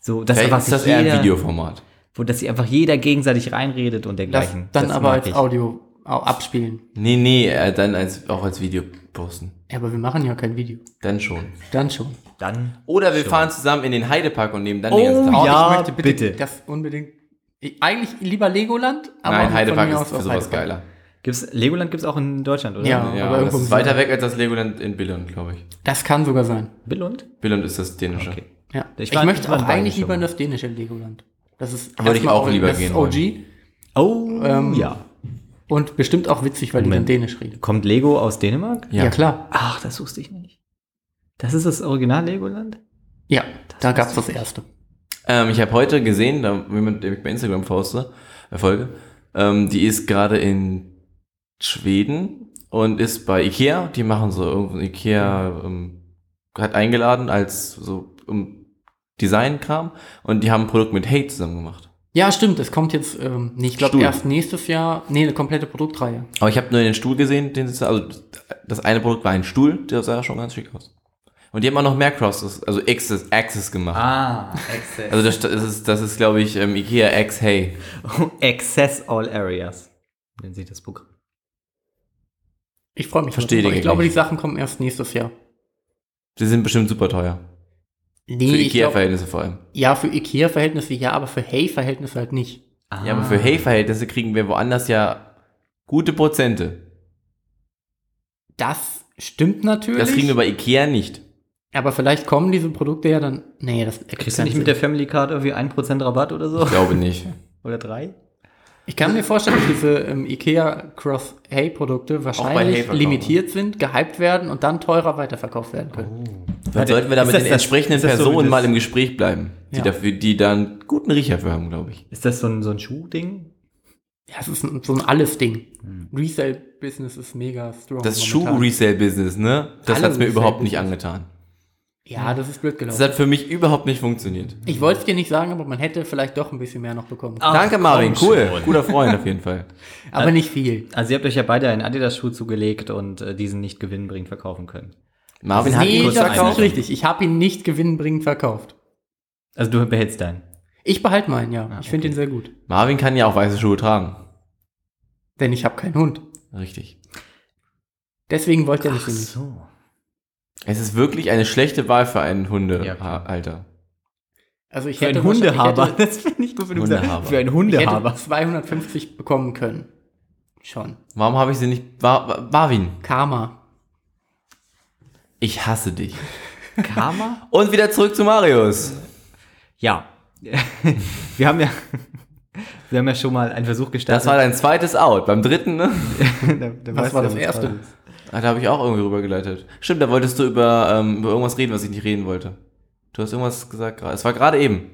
So, einfach ist das eher jeder, ein Videoformat. wo dass sich einfach jeder gegenseitig reinredet und Das dergleichen. dann Das aber als ich. Audio au- abspielen. Nee, nee, äh, dann als, auch als Video posten. Ja, aber wir machen ja kein Video. Dann schon. Dann schon. Dann. Oder wir fahren zusammen in den Heidepark und nehmen dann den ganzen Oh, Tag. ja, ich möchte bitte, bitte. das unbedingt. Ich, eigentlich lieber Legoland, aber Nein, Heidepark ist für sowas Heidepark. geiler. Gibt's, Legoland gibt's auch in Deutschland, oder? Ja. Ja, aber aber das irgendwo ist weiter weg als das Legoland in Billund, glaube ich. Das kann sogar sein. Billund? Billund ist das dänische. Okay. Ja. Ich Ich, war- ich möchte auch eigentlich lieber in das dänische Legoland. Das ist Würde ich auch lieber das gehen ist OG Oh, Ähm, ja. und bestimmt auch witzig, weil Moment. die dann Dänisch reden. Kommt Lego aus Dänemark? Ja, klar. Ach, das wusste ich nicht. Das ist das Original Legoland? Ja, da gab's das erste. Ähm, ich habe heute gesehen, da jemand, der mich bei Instagram poste, äh, folge, ähm, die ist gerade in Schweden und ist bei Ikea. Die machen so irgendwo Ikea ähm, hat eingeladen als so um Designkram und die haben ein Produkt mit Hate zusammen gemacht. Ja, stimmt. Es kommt jetzt, ähm, nee, ich glaube erst nächstes Jahr, nee, eine komplette Produktreihe. Aber ich habe nur den Stuhl gesehen, den sie, also das eine Produkt war ein Stuhl, der sah schon ganz schick aus. Und die haben auch noch mehr Crosses, also Axis, Axis gemacht. Ah, Access. Also das, das ist, das ist glaube ich, ähm, Ikea X Hey. <laughs> Access All Areas. Nennt sich das Programm. Ich freue mich. Verstehe den Ich glaube, nicht. die Sachen kommen erst nächstes Jahr. Die sind bestimmt super teuer. Nee, Für Ikea-Verhältnisse vor allem. ja, für Ikea-Verhältnisse ja, aber für Hey-Verhältnisse halt nicht. Ja, aber für Hey-Verhältnisse kriegen wir woanders ja gute Prozente. Das stimmt natürlich. Das kriegen wir bei Ikea nicht. aber vielleicht kommen diese Produkte ja dann. Nee, das Kriegst du nicht mit Sinn. der Family Card irgendwie 1% Rabatt oder so? Ich glaube nicht. <laughs> Oder drei? Ich kann mir vorstellen, dass diese ähm, IKEA Cross Hay Produkte wahrscheinlich limitiert sind, gehypt werden und dann teurer weiterverkauft werden können. Dann sollten wir da Ist mit das den das- entsprechenden so Personen das- mal im Gespräch bleiben, die Ja. dafür, die dann guten Riecher für haben, glaube ich. Ist das so ein, so ein Schuhding? Ja, es ist ein, so ein Alles-Ding. Resale-Business ist mega strong. Das. Schuh-Resale-Business, ne? Das Alle hat's mir überhaupt nicht angetan. Ja, das ist blöd Das gelaufen. hat für mich überhaupt nicht funktioniert. Ich wollte es dir nicht sagen, aber man hätte vielleicht doch ein bisschen mehr noch bekommen. Ach, Danke, Marvin. Cool. schon. Guter Freund auf jeden Fall. <laughs> Aber nicht viel. Also ihr habt euch ja beide einen Adidas-Schuh zugelegt und äh, diesen nicht gewinnbringend verkaufen können. Marvin hat ihn kurz das ist nicht richtig. Ich habe ihn nicht gewinnbringend verkauft. Also du behältst deinen. Ich behalte meinen, ja. Ah, ich finde okay. ihn sehr gut. Marvin kann ja auch weiße Schuhe tragen. Denn ich habe keinen Hund. Richtig. Deswegen wollte er nicht so nicht. so. Es ist wirklich eine schlechte Wahl für einen Ja. Hundehalter. Also ich Für einen hätte wahrscheinlich- Hundehaber. Ich hätte, Das finde ich gut, wenn du sagst. Für einen ich Hundehaber. hätte 250 bekommen können. Schon. Warum habe ich sie nicht... Marvin, Karma. ich hasse dich. <laughs> Karma? Und wieder zurück zu Marius. Ja. <laughs> wir haben ja. Wir haben ja schon mal einen Versuch gestartet. Das war dein zweites Out. Beim dritten, ne? <laughs> Da- da Was war das erste? ist. Ah, da habe ich auch irgendwie rübergeleitet. Stimmt, da wolltest du über, ähm, über irgendwas reden, was ich nicht reden wollte. Du hast irgendwas gesagt gerade. Es war gerade eben.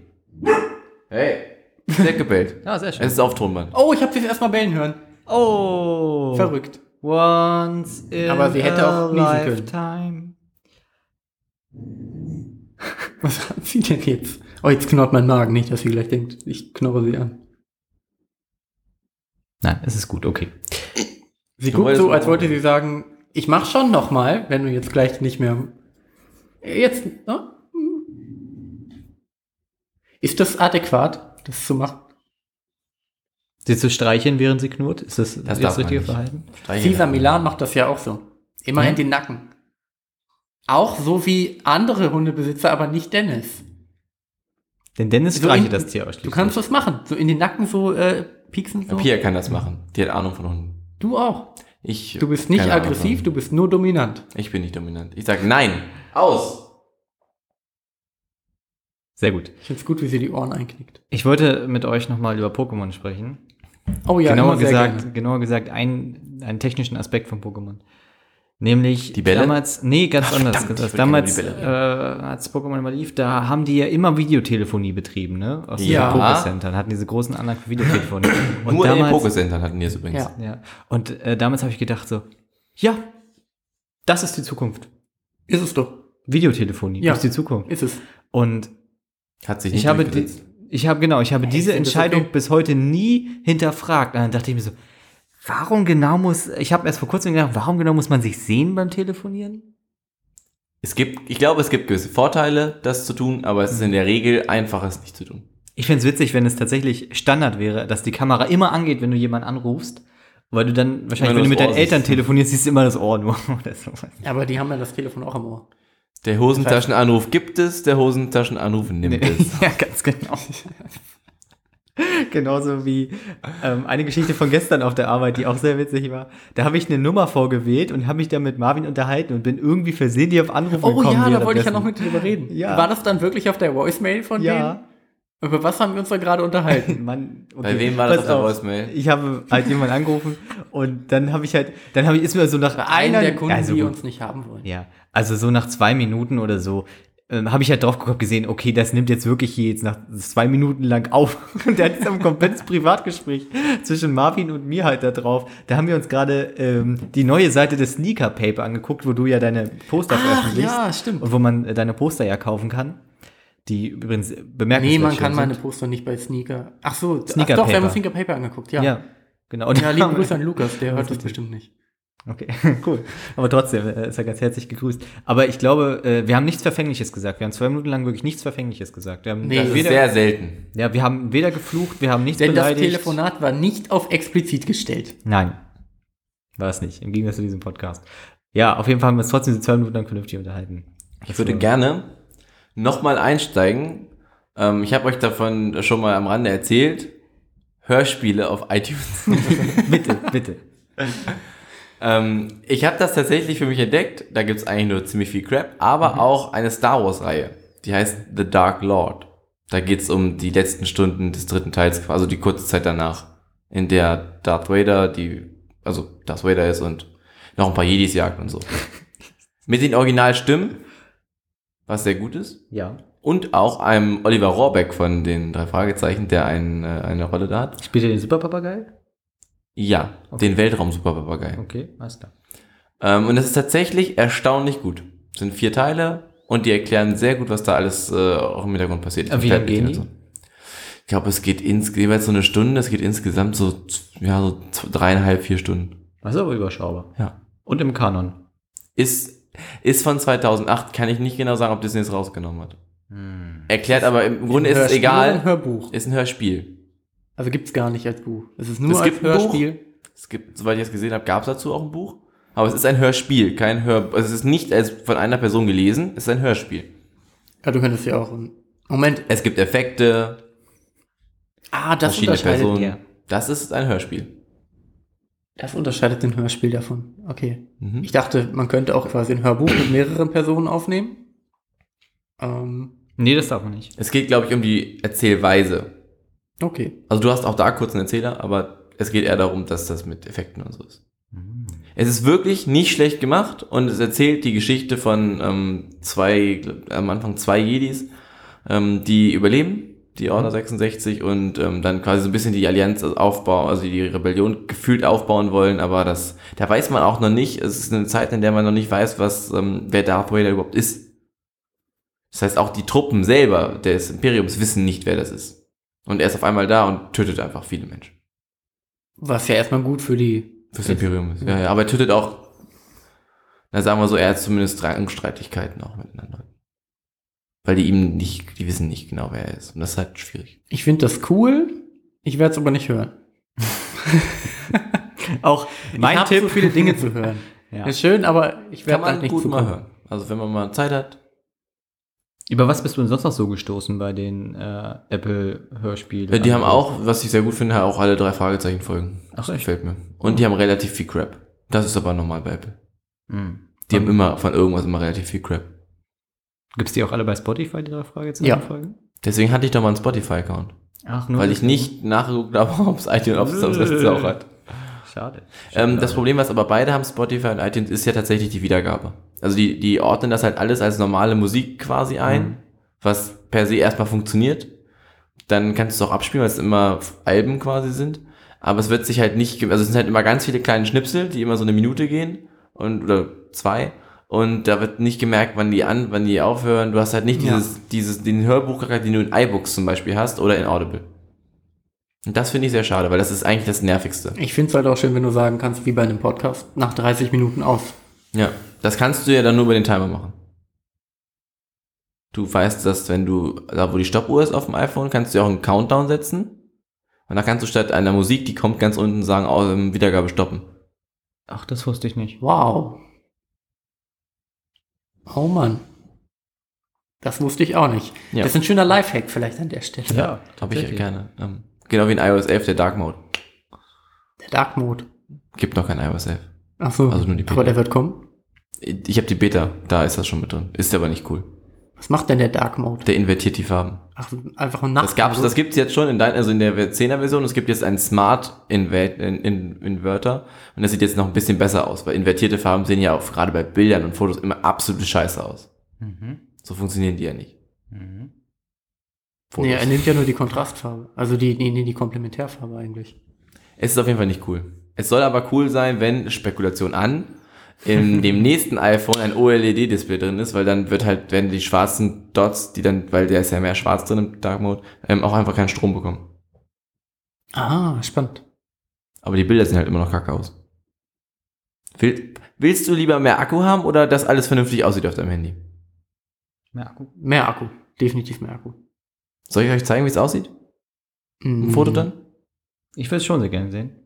Hey. Sehr gebellt. <laughs> Ja, sehr schön. Es ist auf Tonband. Oh, ich habe sie erstmal bellen hören. Oh. Verrückt. Once in Aber sie hätte auch a niesen können. <laughs> Was hat sie denn jetzt? Oh, jetzt knurrt mein Magen. Nicht, dass sie gleich denkt, ich knorre sie an. Nein, es ist gut, okay. Sie Du guckt so, als wollte sie sagen, ich mach schon noch mal, wenn du jetzt gleich nicht mehr... Jetzt, ne? Ist das adäquat, das zu machen? Sie zu streicheln, während sie knurrt? Ist das das, das richtige. Verhalten? Cesar Milan macht das ja auch so. Immer Ja? in den Nacken. Auch so wie andere Hundebesitzer, aber nicht Dennis. Denn Dennis So streichelt in- das Tier ausschließlich. Du kannst das machen. So in den Nacken so äh, pieksen so? Pia kann das machen. Die hat Ahnung von Hunden. Du auch. Ich. Du bist nicht Ahnung aggressiv, von- du bist nur dominant. Ich bin nicht dominant. Ich sag nein. Aus. Sehr gut. Ich find's gut, wie sie die Ohren einknickt. Ich wollte mit euch nochmal über Pokémon sprechen. Oh ja, genauer immer sehr gesagt, gerne. genauer gesagt, einen, einen technischen Aspekt von Pokémon. Nämlich Die Bälle? damals, nee, ganz Ach, anders. verdammt, Damals, äh, als Pokémon immer lief, da haben die ja immer Videotelefonie betrieben, ne? Aus Ja. den Pokécentern, hatten diese großen Anlagen <laughs> für Videotelefonie. Und Nur in den damals, Pokécentern hatten die es übrigens. Ja. ja, und äh, damals habe ich gedacht so, ja, das ist die Zukunft. Ist es doch. Videotelefonie Ja. ist die Zukunft. Ist es. Und Hat sich nicht ich habe, die, ich habe genau, ich habe diese finde das Entscheidung okay. bis heute nie hinterfragt. Und dann dachte ich mir so, warum genau muss, ich habe erst vor kurzem gedacht, warum genau muss man sich sehen beim Telefonieren? Es gibt, ich glaube, es gibt gewisse Vorteile, das zu tun, aber es ist in der Regel einfach, es nicht zu tun. Ich fände es witzig, wenn es tatsächlich Standard wäre, dass die Kamera immer angeht, wenn du jemanden anrufst. Weil du dann wahrscheinlich, wenn du mit deinen Eltern siehst. telefonierst, siehst du immer das Ohr nur <laughs> oder sowas. Aber die haben ja das Telefon auch im Ohr. Der Hosentaschenanruf gibt es, der Hosentaschenanruf nimmt es. <laughs> ja, ganz genau. <laughs> <laughs> Genauso wie ähm, eine Geschichte von gestern auf der Arbeit, die auch sehr witzig war. Da habe ich eine Nummer vorgewählt und habe mich dann mit Marvin unterhalten und bin irgendwie versehentlich auf Anrufen Oh gekommen. ja, da wollte ich ja noch mit dir drüber reden. Ja. War das dann wirklich auf der Voicemail von denen? Ja. Über was haben wir uns da gerade unterhalten? <laughs> Mann, okay. Bei wem war das Pass auf der. Voicemail? Ich habe halt jemanden angerufen und dann habe ich halt, dann habe ich, ist mir so nach Bei einer, der Kunden, also die uns nicht haben wollen. Ja, also so nach zwei Minuten oder so ähm, habe ich halt drauf geguckt, gesehen, okay, das nimmt jetzt wirklich hier jetzt nach zwei Minuten lang auf. <laughs> Und der hat jetzt ein komplettes Privatgespräch zwischen Marvin und mir halt da drauf. Da haben wir uns gerade ähm, die neue Seite des Sneaker Paper angeguckt, wo du ja deine Poster Ach, veröffentlichst. ja, stimmt. Und wo man äh, deine Poster ja kaufen kann. Die übrigens bemerkenswert Nee, man kann meine sind. Poster nicht bei Sneaker. Ach so, Sneaker ach doch, wir haben Paper. Sneaker Paper angeguckt, ja. Ja, Ja, genau. Und die liebe Grüße an Lukas, der hört das bestimmt nicht. Okay, <laughs> cool. Aber trotzdem ist er ganz herzlich gegrüßt. Aber ich glaube, äh, wir haben nichts Verfängliches gesagt. Wir haben zwei Minuten lang wirklich nichts Verfängliches gesagt. Wir haben Nee. Das weder, sehr selten. ja, wir haben weder geflucht, wir haben nichts Denn das beleidigt. Telefonat war nicht auf explizit gestellt. Nein, war es nicht. Im Gegensatz zu diesem Podcast. Ja, auf jeden Fall haben wir uns trotzdem die zwei Minuten lang vernünftig unterhalten. Ich würde gerne nochmal einsteigen. Ähm, ich habe euch davon schon mal am Rande erzählt. Hörspiele auf iTunes. <laughs> bitte, bitte. <laughs> ähm, ich habe das tatsächlich für mich entdeckt. Da gibt es eigentlich nur ziemlich viel Crap, aber auch eine Star Wars-Reihe. Die heißt The Dark Lord. Da geht es um die letzten Stunden des dritten Teils, also die kurze Zeit danach, in der Darth Vader, die, also Darth Vader ist und noch ein paar Jedis jagt und so. <laughs> Mit den Originalstimmen, was sehr gut ist. Ja. Und auch einem Oliver Rohrbeck von den drei Fragezeichen, der ein, äh, eine Rolle da hat. Spielt ihr den Superpapagei? Ja, den Weltraum-Superpapagei. Okay, alles klar. Ähm, und es ist tatsächlich erstaunlich gut. Es sind vier Teile und die erklären sehr gut, was da alles äh, auch im Hintergrund passiert. Wie lang Verfällt gehen die? Ich glaube, es geht ins, jeweils so eine Stunde, es geht insgesamt so, ja, so dreieinhalb, vier Stunden. Das ist aber überschaubar. Ja. Und im Kanon. Ist, ist von 2008, kann ich nicht genau sagen, ob Disney es rausgenommen hat. Hm. Erklärt aber im Grunde ist es Hörspiel oder Ein egal. Hörbuch. Ist ein Hörspiel. Also gibt's gar nicht als Buch. Es ist nur Es als gibt ein Buch. Hörspiel. Es gibt, soweit ich es gesehen habe, gab es dazu auch ein Buch. Aber es ist ein Hörspiel, kein Hör, also es ist nicht als von einer Person gelesen, es ist ein Hörspiel. Ja, du könntest ja auch. Moment. Es gibt Effekte, Ah, das verschiedene unterscheidet. Personen. ja. Das ist ein Hörspiel. Das unterscheidet den Hörspiel davon. Okay. Mhm. Ich dachte, man könnte auch quasi ein Hörbuch mit mehreren Personen aufnehmen. Ähm, Nee, das darf man nicht. Es geht, glaube ich, um die Erzählweise. Okay. Also du hast auch da kurz einen Erzähler, aber es geht eher darum, dass das mit Effekten und so ist. Es ist wirklich nicht schlecht gemacht und es erzählt die Geschichte von ähm, zwei, am Anfang zwei Jedis, ähm, die überleben, die Order 66 und ähm, dann quasi so ein bisschen die Allianz aufbauen, also die Rebellion gefühlt aufbauen wollen, aber das, da weiß man auch noch nicht, es ist eine Zeit, in der man noch nicht weiß, was, ähm, wer Darth Vader überhaupt ist. Das heißt, auch die Truppen selber des Imperiums wissen nicht, wer das ist. Und er ist auf einmal da und tötet einfach viele Menschen. Was ja erstmal gut für die. Fürs Imperium ist. Ja, ja, aber er tötet auch, na sagen wir so, er hat zumindest Rangstreitigkeiten auch miteinander. Weil die ihm nicht, die wissen nicht genau, wer er ist. Und das ist halt schwierig. Ich finde das cool. Ich werde es aber nicht hören. <laughs> Auch mein ich Tipp. so viele Dinge zu hören. <laughs> Ja. Ist schön, aber ich werde halt nicht gut mal hören. Also wenn man mal Zeit hat, Über was bist du denn sonst noch so gestoßen bei den äh, Apple-Hörspielen? Äh, Die haben auch, was ich sehr gut finde, auch alle drei Fragezeichen folgen. Ach, Das echt? gefällt mir. Und die haben relativ viel Crap. Das ist aber normal bei Apple. Hm. Die haben immer von irgendwas immer relativ viel Crap. Gibt's die auch alle bei Spotify, die drei Fragezeichen Ja. folgen? Deswegen hatte ich doch mal einen Spotify-Account. Ach, Weil ich nicht nachgeguckt habe, <laughs> ob es iTunes, ob es auch hat. Schade. Ähm, das Problem, was aber beide haben, Spotify und iTunes, ist ja tatsächlich die Wiedergabe. Also die, die ordnen das halt alles als normale Musik quasi ein, was per se erstmal funktioniert. Dann kannst du es auch abspielen, weil es immer Alben quasi sind. Aber es wird sich halt nicht, also es sind halt immer ganz viele kleine Schnipsel, die immer so eine Minute gehen und oder zwei. Und da wird nicht gemerkt, wann die an, wann die aufhören. Du hast halt nicht Ja. dieses, dieses, den Hörbuchcharakter, den du in iBooks zum Beispiel hast oder in Audible. Und das finde ich sehr schade, weil das ist eigentlich das Nervigste. Ich finde es halt auch schön, wenn du sagen kannst, wie bei einem Podcast, nach 30 Minuten aus. Ja, das kannst du ja dann nur über den Timer machen. Du weißt, dass wenn du, da wo die Stoppuhr ist auf dem iPhone, kannst du ja auch einen Countdown setzen. Und da kannst du statt einer Musik, die kommt ganz unten, sagen, oh, ähm, Wiedergabe stoppen. Ach, das wusste ich nicht. Wow. Oh Mann. Das wusste ich auch nicht. Ja. Das ist ein schöner Lifehack vielleicht an der Stelle. Ja, Habe ich gerne. Ähm, genau wie in iOS 11, der Dark Mode. Der Dark Mode. Gibt noch kein iOS 11. Ach so. Also nur die Aber der wird kommen. Ich habe die Beta, da ist das schon mit drin. Ist aber nicht cool. Was macht denn der Dark Mode? Der invertiert die Farben. Ach, einfach ein Nacht. Das gab's, das gibt's jetzt schon in dein, also in der 10er Version. Es gibt jetzt einen Smart Inver in, in, Inverter und das sieht jetzt noch ein bisschen besser aus, weil invertierte Farben sehen ja auch gerade bei Bildern und Fotos immer absolute Scheiße aus. Mhm. So funktionieren die ja nicht. Mhm. Fotos. Nee, er nimmt ja nur die Kontrastfarbe. Also die, die, die Komplementärfarbe eigentlich. Es ist auf jeden Fall nicht cool. Es soll aber cool sein, wenn, Spekulation an, in dem nächsten iPhone ein OLED-Display drin ist, weil dann wird halt, wenn die schwarzen Dots, die dann, weil der ist ja mehr schwarz drin im Dark Mode, ähm, auch einfach keinen Strom bekommen. Ah, spannend. Aber die Bilder sehen halt immer noch kacke aus. Will, willst du lieber mehr Akku haben oder dass alles vernünftig aussieht auf deinem Handy? Mehr Akku. Mehr Akku. Definitiv mehr Akku. Soll ich euch zeigen, wie es aussieht? Ein Mhm. Foto dann? Ich würde es schon sehr gerne sehen.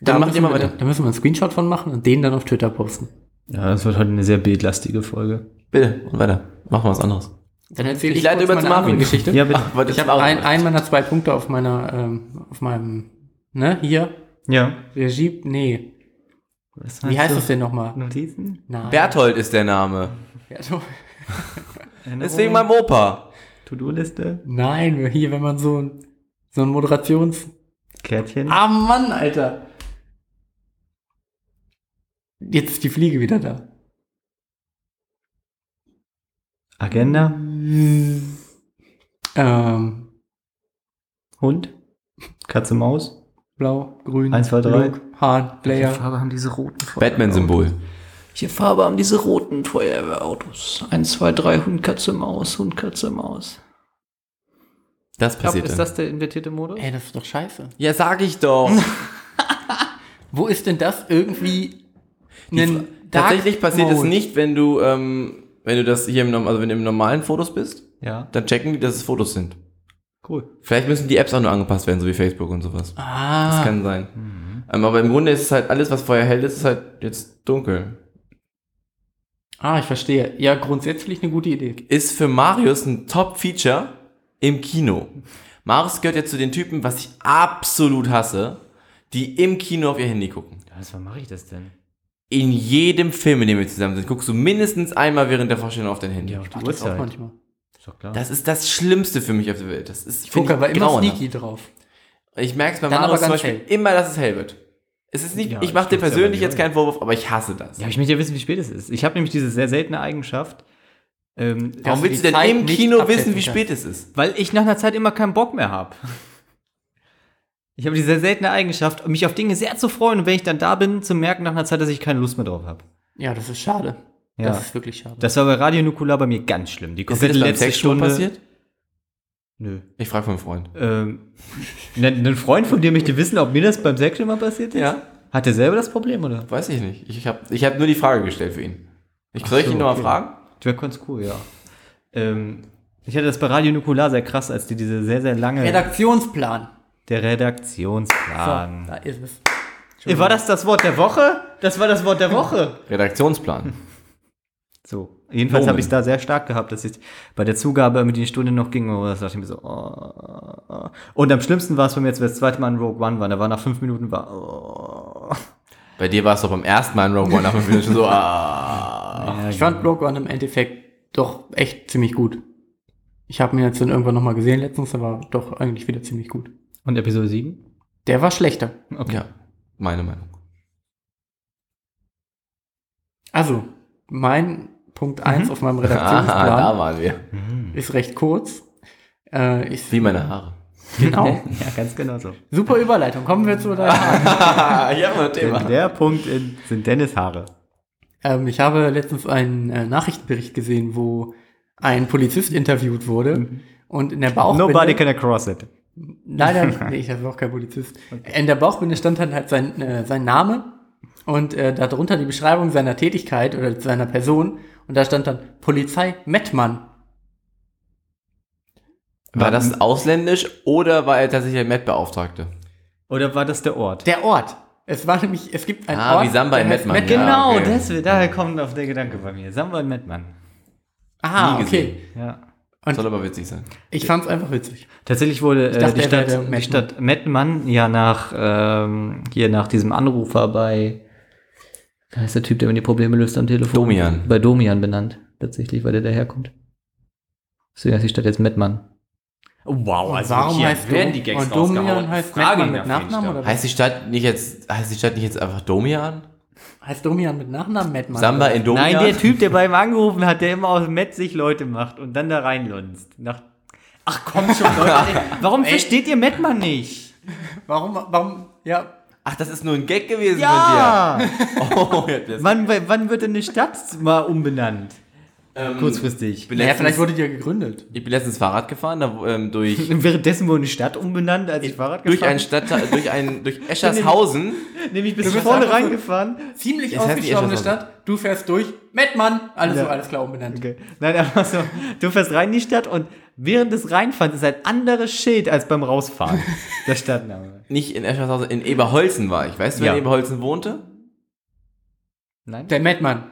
Dann macht müssen ihr mal weiter. Da müssen wir einen Screenshot von machen und den dann auf Twitter posten. Ja, das wird heute eine sehr bildlastige Folge. Bitte, und weiter. Machen wir was anderes. Dann erzähle Ich ich, leite über zu Marvin. Geschichte. Ja, bitte. Ach, Ich habe auch- ein, einen meiner zwei Punkte auf meiner, ähm, auf meinem, ne, hier, Ja. Regie, nee. Was Wie heißt du? das denn nochmal? Notizen? Nein. Berthold ist der Name. Berthold. <laughs> Deswegen mein Opa. To-Do-Liste? Nein, hier, wenn man so ein, so ein Moderations... Kärtchen? Ah, Mann, Alter. Jetzt ist die Fliege wieder da. Agenda? Ähm, Hund? Katze, Maus? blau, grün, Eins, zwei, drei. Luke, Hahn, Welche Player. Farbe haben diese roten? Batman-Symbol. Welche Farbe haben diese roten Feuerwehrautos? Eins, zwei, drei, Hund, Katze, Maus, Hund, Katze, Maus. Das Ich glaub, passiert ist das der invertierte Modus? Ey, das ist doch scheiße. Ja, sag ich doch. <laughs> Wo ist denn das irgendwie Die Tatsächlich passiert es nicht, wenn du, ähm, wenn du das hier im, also wenn du im normalen Fotos bist, Ja, dann checken die, dass es Fotos sind. cool. Vielleicht müssen die Apps auch nur angepasst werden, so wie Facebook und sowas. Ah, Das kann sein. Ähm, aber im Grunde ist es halt alles, was vorher hell ist, ist halt jetzt dunkel. ah, ich verstehe. Ja, grundsätzlich eine gute Idee. Ist für Marius ein Top-Feature im Kino. Marius gehört ja zu den Typen, was ich absolut hasse, die im Kino auf ihr Handy gucken. Ja, was mache ich das denn? In jedem Film, in dem wir zusammen sind, guckst du mindestens einmal während der Vorstellung auf dein Handy. Ja, die Mach das auch Uhrzeit. manchmal. Ist doch klar. Das ist das Schlimmste für mich auf der Welt. Das ist, Ich gucke aber immer sneaky drauf. Ich merke es bei Marius zum Beispiel hell. immer, dass es hell wird. Es ist nicht, Ja, ich mache ich dir persönlich jetzt keinen Vorwurf, aber ich hasse das. ja, aber ich möchte ja wissen, wie spät es ist. Ich habe nämlich diese sehr seltene Eigenschaft, ähm. Warum willst du denn Zeit im Kino wissen, wie spät es ist? weil ich nach einer Zeit immer keinen Bock mehr habe. Ich habe diese sehr seltene Eigenschaft, mich auf Dinge sehr zu freuen und wenn ich dann da bin, zu merken nach einer Zeit, dass ich keine Lust mehr drauf habe. Ja, das ist schade. Ja. Das ist wirklich schade. Das war bei Radio Nukular bei mir ganz schlimm. Die Ist komplette das beim letzte Sex schon Stunde. passiert? Nö. Ich frage meinen Freund. Ähm, ein ein Freund von dir möchte wissen, ob mir das beim Sex schon mal passiert ist? Ja. Hat er selber das Problem, oder? Weiß ich nicht. Ich habe ich hab nur die Frage gestellt für ihn. Ich, soll ich so, ihn nochmal okay. fragen? Das wäre ganz cool, ja. Ähm, ich hatte das bei Radio Nukular sehr krass, als die diese sehr, sehr lange... Redaktionsplan. Der So, Redaktionsplan. da ist es. War das das Wort der Woche? Das war das Wort der Woche. <laughs> Redaktionsplan. So. Jedenfalls habe ich es da sehr stark gehabt, dass ich bei der Zugabe mit die Stunde noch ging, und da dachte ich mir so, oh, oh. Und am schlimmsten war es bei mir, als wir das zweite Mal in Rogue One waren. Da war nach fünf Minuten war, oh. Bei dir war es doch beim ersten Mal in Rogue One nach fünf Minuten so, ah. Ja, Ich fand Rogue One im Endeffekt doch echt ziemlich gut. Ich habe mir jetzt dann irgendwann nochmal gesehen letztens, der war doch eigentlich wieder ziemlich gut. Und Episode 7? Der war schlechter. Okay. Ja, meine Meinung. Also, mein Punkt 1 auf meinem <laughs> Ah, da Redaktionsplan waren wir. ist recht kurz. Äh, ich, Wie meine Haare. genau. <laughs> Ja, ganz genau so. Super Überleitung. Kommen wir zu der. ja, mal Thema. Der Punkt in, sind Dennis Haare. ähm, ich habe letztens einen äh, Nachrichtenbericht gesehen, wo ein Polizist interviewt wurde und in der Bauchbinde. Nobody can cross it. Leider nicht. <laughs> Nee, ich war auch kein Polizist. In der Bauchbinde stand dann halt sein, äh, sein Name und äh, darunter die Beschreibung seiner Tätigkeit oder seiner Person. Und da stand dann Polizei Mettmann. War das ausländisch oder war er tatsächlich ein Met-Beauftragte? Oder war das der Ort? Der Ort. Es war nämlich, es gibt einen Ah, Ort. wie Samba in Mettmann, ja. Genau, okay. das, daher kommt auf der Gedanke bei mir. Samba und Mettmann. Ah, okay. Ja. Und Soll aber witzig sein. ich fand's einfach witzig. Tatsächlich wurde äh, dachte, die, Stadt, der die Mettmann. Stadt Mettmann ja nach ähm, hier nach diesem Anrufer bei wie heißt der Typ, der mir die Probleme löst am Telefon? Domian. Bei Domian benannt, tatsächlich, weil der daherkommt. Deswegen heißt die Stadt jetzt Mettmann. Wow, Und warum heißt werden Dom- die Gags und Domian rausgehauen? heißt Frage Mettmann mit Nachnamen oder Heißt die Stadt nicht jetzt, heißt die Stadt nicht jetzt einfach Domian? Heißt Domian mit Nachnamen Mettmann? Samba in Domian? Nein, der Typ, der bei ihm angerufen hat, der immer aus Met sich Leute macht und dann da reinlunzt. Nach Ach komm schon, Leute. ey. Warum versteht ihr Mettmann nicht? Warum, warum, ja, Ach, das ist nur ein Gag gewesen Ja! von dir. Oh, wann, wann wird denn eine Stadt mal umbenannt? Ähm, Kurzfristig. Ich bin, naja, letztens, vielleicht wurde die ja gegründet. ich bin letztens Fahrrad gefahren, da, ähm, durch, <laughs> Währenddessen wurde eine Stadt umbenannt, als ich Fahrrad durch gefahren Stadtteil, durch ein, durch <laughs> Eschershausen. Nämlich bis vorne reingefahren. Ziemlich ausgestorbene Eschershaus. Stadt. Du fährst durch. Mettmann. Alles Ja. so, alles klar umbenannt. Okay. Nein, einfach so. Du fährst rein in die Stadt und während des Reinfahrens ist ein anderes Schild als beim Rausfahren. <laughs> Der Stadtname. Nicht in Eschershausen, in Eberholzen war ich. Weißt du, wer Ja. in Eberholzen wohnte? Nein? Der Mettmann.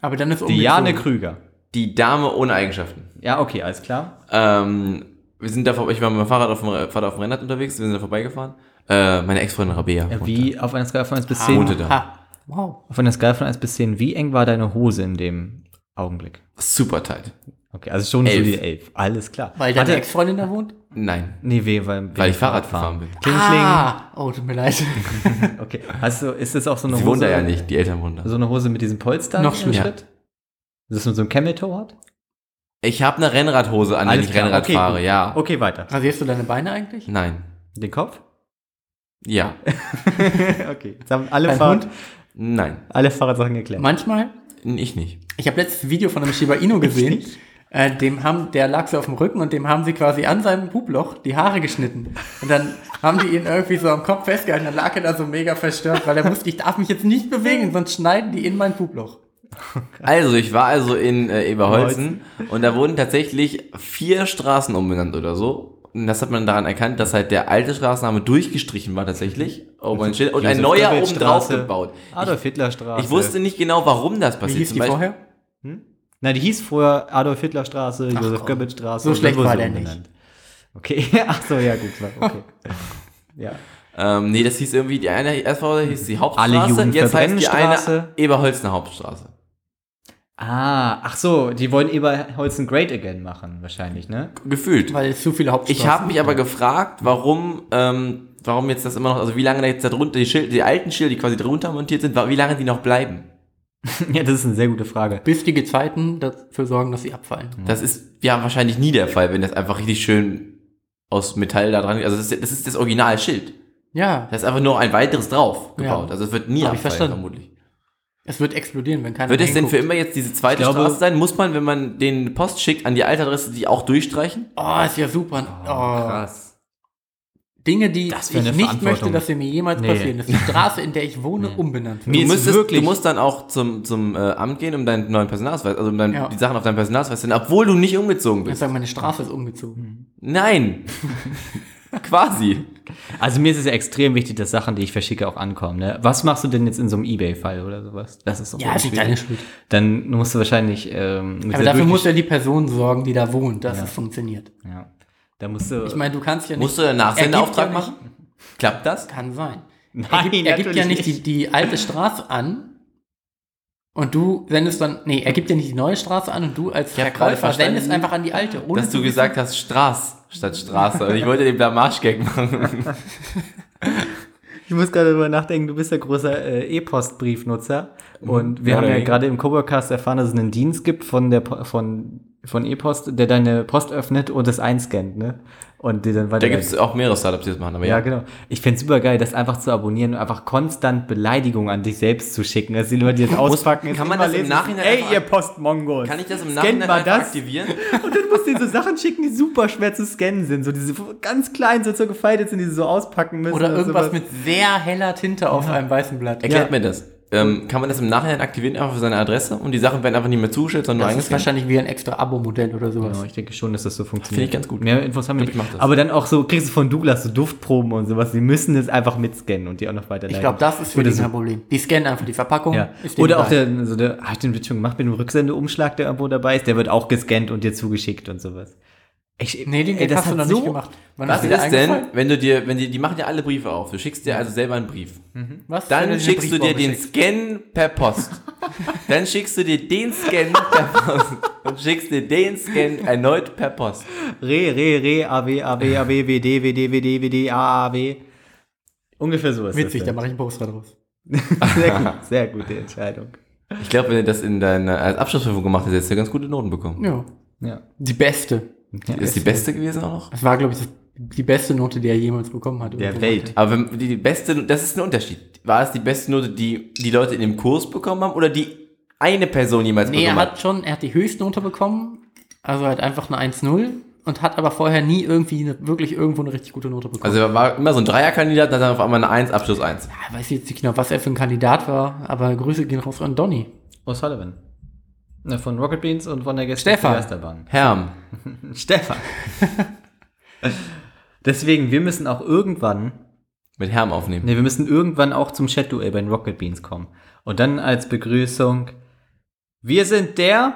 Aber dann ist Die. Jane Krüger. Die Dame ohne Eigenschaften. Ja, okay, alles klar. Ähm, wir sind da, vor- ich war mit dem Fahrrad auf dem, Fahrrad auf dem Rennrad unterwegs, wir sind da vorbeigefahren. Äh, meine Ex-Freundin Rabea. Ja, wie auf einer Skala von 1 bis Ah, 10. wohnte da. Ha. Wow. Auf einer Skala von 1 bis 10, wie eng war deine Hose in dem Augenblick? Super tight. Okay, also schon so Elf. die 11. Alles klar. Weil deine Ex-Freundin da wohnt? Nein, Nee, weh, weil, weil ich Fahrrad gefahren bin. Kling, Ah. Oh, tut mir leid. <laughs> Okay. Hast du, ist das auch so eine Sie Hose? wohnt da ja nicht, die Eltern wohnen da. So eine Hose mit diesen Polstern? Noch im schlimmer. Schritt? Ist das mit so einem Camel Toe hat? Ich habe eine Rennradhose an, wenn Alles ich klar, Rennrad okay, fahre, gut. ja. Okay, weiter. Rasierst du deine Beine eigentlich? Nein. Den Kopf? Ja. <laughs> okay. Jetzt haben alle, Dein Fahrrad, Hund? Nein. alle Fahrradsachen geklärt. Manchmal. Ich nicht. Ich habe letztes Video von einem Shiba Inu <laughs> gesehen. Äh, dem haben, der lag so auf dem Rücken und dem haben sie quasi an seinem Puploch die Haare geschnitten. Und dann haben die ihn irgendwie so am Kopf festgehalten, dann lag er da so mega verstört, weil er wusste, ich darf mich jetzt nicht bewegen, <laughs> sonst schneiden die in mein Puploch. <laughs> Also, ich war also in äh, Eberholzen und da wurden tatsächlich vier Straßen umbenannt oder so. Und das hat man daran erkannt, dass halt der alte Straßenname durchgestrichen war tatsächlich. Oh, mein Schild. Und ein Josef neuer oben drauf gebaut. Adolf Hitler Straße. Ich wusste nicht genau, warum das Wie passiert. hieß Zum die Beispiel- vorher? Na, die hieß vorher Adolf Hitler Straße, Josef komm. Goebbels Straße. So schlecht war der nicht. Okay, <laughs> ach so, ja gut, okay. ja. Ähm, nee, das hieß irgendwie, die eine erstmal hieß die Hauptstraße, Alle jetzt heißt die eine. Eberholzener Hauptstraße. Ah, ach so, die wollen Eberholzen Great Again machen, wahrscheinlich, ne? Gefühlt. Weil es zu viele Hauptstraßen Ich habe mich aber gefragt, warum, ähm, warum jetzt das immer noch, also wie lange da jetzt da drunter, die, Schild, die alten Schilder, die quasi drunter montiert sind, wie lange die noch bleiben. <laughs> ja, das ist eine sehr gute Frage. bis die Gezeiten dafür sorgen, dass sie abfallen. Das ist ja wahrscheinlich nie der Fall, wenn das einfach richtig schön aus Metall da dran Also das ist das, ist das Originalschild. Ja, Da ist einfach nur ein weiteres drauf gebaut. Ja. Also es wird nie Hab ich abfallen, verstanden. vermutlich. Es wird explodieren, wenn keiner Wird es denn für immer jetzt diese zweite Ich glaube- Straße sein? Muss man, wenn man den Post schickt, an die alte Adresse die auch durchstreichen? Oh, ist ja super. Oh, Krass. Dinge, die ich nicht möchte, dass sie mir jemals Nee. passieren. Dass die <laughs> Straße, in der ich wohne, umbenannt wird. Du, müsstest, wirklich- du musst dann auch zum, zum äh, Amt gehen, um deinen neuen Personalausweis, also um dein, Ja. die Sachen auf deinem Personalausweis zu sehen, obwohl du nicht umgezogen Ich bist. sage, meine Straße ist umgezogen. Nein! <laughs> Quasi. Also mir ist es ja extrem wichtig, dass Sachen, die ich verschicke, auch ankommen. Ne? Was machst du denn jetzt in so einem Ebay-Fall oder sowas? Das ist doch Ja, voll ist deine Schuld. Dann musst du wahrscheinlich. Ähm, mit Aber dafür wirklich- muss ja die Person sorgen, die da wohnt, dass es funktioniert. Ja. Da musst du. Ich meine, du kannst ja nicht. Musst du einen Nachsendeauftrag ja machen? Klappt das? Kann sein. Nein, er gibt, er gibt ja nicht die, die alte Straße an und du sendest dann, nee, er gibt ja nicht die neue Straße an und du als Ich Verkäufer sendest einfach an die alte. Ohne Dass du gesagt hast Straß statt Straße. Und ich wollte den Blamage-Gag machen. Ich muss gerade darüber nachdenken, du bist ja großer äh, E-Post-Briefnutzer. Und wir Ja, haben ja gerade im Coworkcast erfahren, dass es einen Dienst gibt von der von, von E-Post, der deine Post öffnet und es einscannt, ne? Und die dann weiter. Da gibt es auch mehrere Startups, die das machen. Aber ja, ja, genau. Ich fänd's super geil, das einfach zu abonnieren und einfach konstant Beleidigungen an dich selbst zu schicken. Dass die Leute, die das auspacken, kann jetzt man das im lesen, Nachhinein Ey, ihr Postmongos. Kann ich das im scannt Nachhinein mal das? aktivieren? <laughs> Und dann musst du ihnen so Sachen schicken, die super schwer zu scannen sind. So diese ganz kleinen, so, so gefaltet sind, die sie so auspacken müssen. Oder irgendwas sowas. mit sehr heller Tinte auf einem weißen Blatt. Erklärt Ja. mir das. Ähm, kann man das im Nachhinein aktivieren, einfach für seine Adresse? Und die Sachen werden einfach nicht mehr zugestellt, sondern Das nur ist eingescannt? wahrscheinlich wie ein extra Abo-Modell oder sowas. Genau, ich denke schon, dass das so funktioniert. Finde ich ganz gut. Mehr Infos haben wir Ich nicht. mach das. Aber dann auch so, kriegst du von Douglas so Duftproben und sowas. Die müssen es einfach mitscannen und die auch noch weiterleiten. Ich glaube, das ist für die so. kein Problem. Die scannen einfach die Verpackung. Ja. Oder auch der, so der, hab ich den Witz schon gemacht mit dem Rücksendeumschlag, der irgendwo dabei ist, der wird auch gescannt und dir zugeschickt und sowas. Ich, Nee, den ey, Gag hast du noch so, nicht gemacht. Wann Was ist denn, wenn du dir, wenn die, die machen ja alle Briefe auf, du schickst dir also selber einen Brief. Was, wenn Dann schickst du dir den Scan per Post. <laughs> Dann schickst du dir den Scan per Post und schickst dir den Scan erneut per Post. Re, Re, Re, AW, AW, AW, WD, WD, WD, WD, AAW. Ungefähr so ist schickst? Witzig, das. da mache ich einen Poster draus. <laughs> Sehr gut, sehr gute Entscheidung. Ich glaube, wenn du das in deiner als Abschlussprüfung gemacht hast, hättest du ganz gute Noten bekommen. Ja. Ja. Die beste. Ist die beste gewesen auch noch? Das war, glaube ich, das, die beste Note, die er jemals bekommen hat. Der. Welt. Aber wenn die, die beste, das ist ein Unterschied. War es die beste Note, die die Leute in dem Kurs bekommen haben oder die eine Person jemals Nee, er bekommen hat schon, er hat die Höchstnote bekommen. Also halt einfach eine 1-0 und hat aber vorher nie irgendwie eine, wirklich irgendwo eine richtig gute Note bekommen. Also er war immer so ein Dreierkandidat, dann hat er auf einmal eine 1, Abschluss 1. Ja, weiß jetzt nicht genau, was er für ein Kandidat war, aber Grüße gehen raus an Donny. O'Sullivan. Ne, Von Rocket Beans und von der Gäste Stefan. Geisterbahn. Herm. <laughs> Stefan. <laughs> Deswegen, wir müssen auch irgendwann, Mit Herm aufnehmen. ne, wir müssen irgendwann auch zum Chat-Duell bei den Rocket Beans kommen. Und dann als Begrüßung, wir sind der,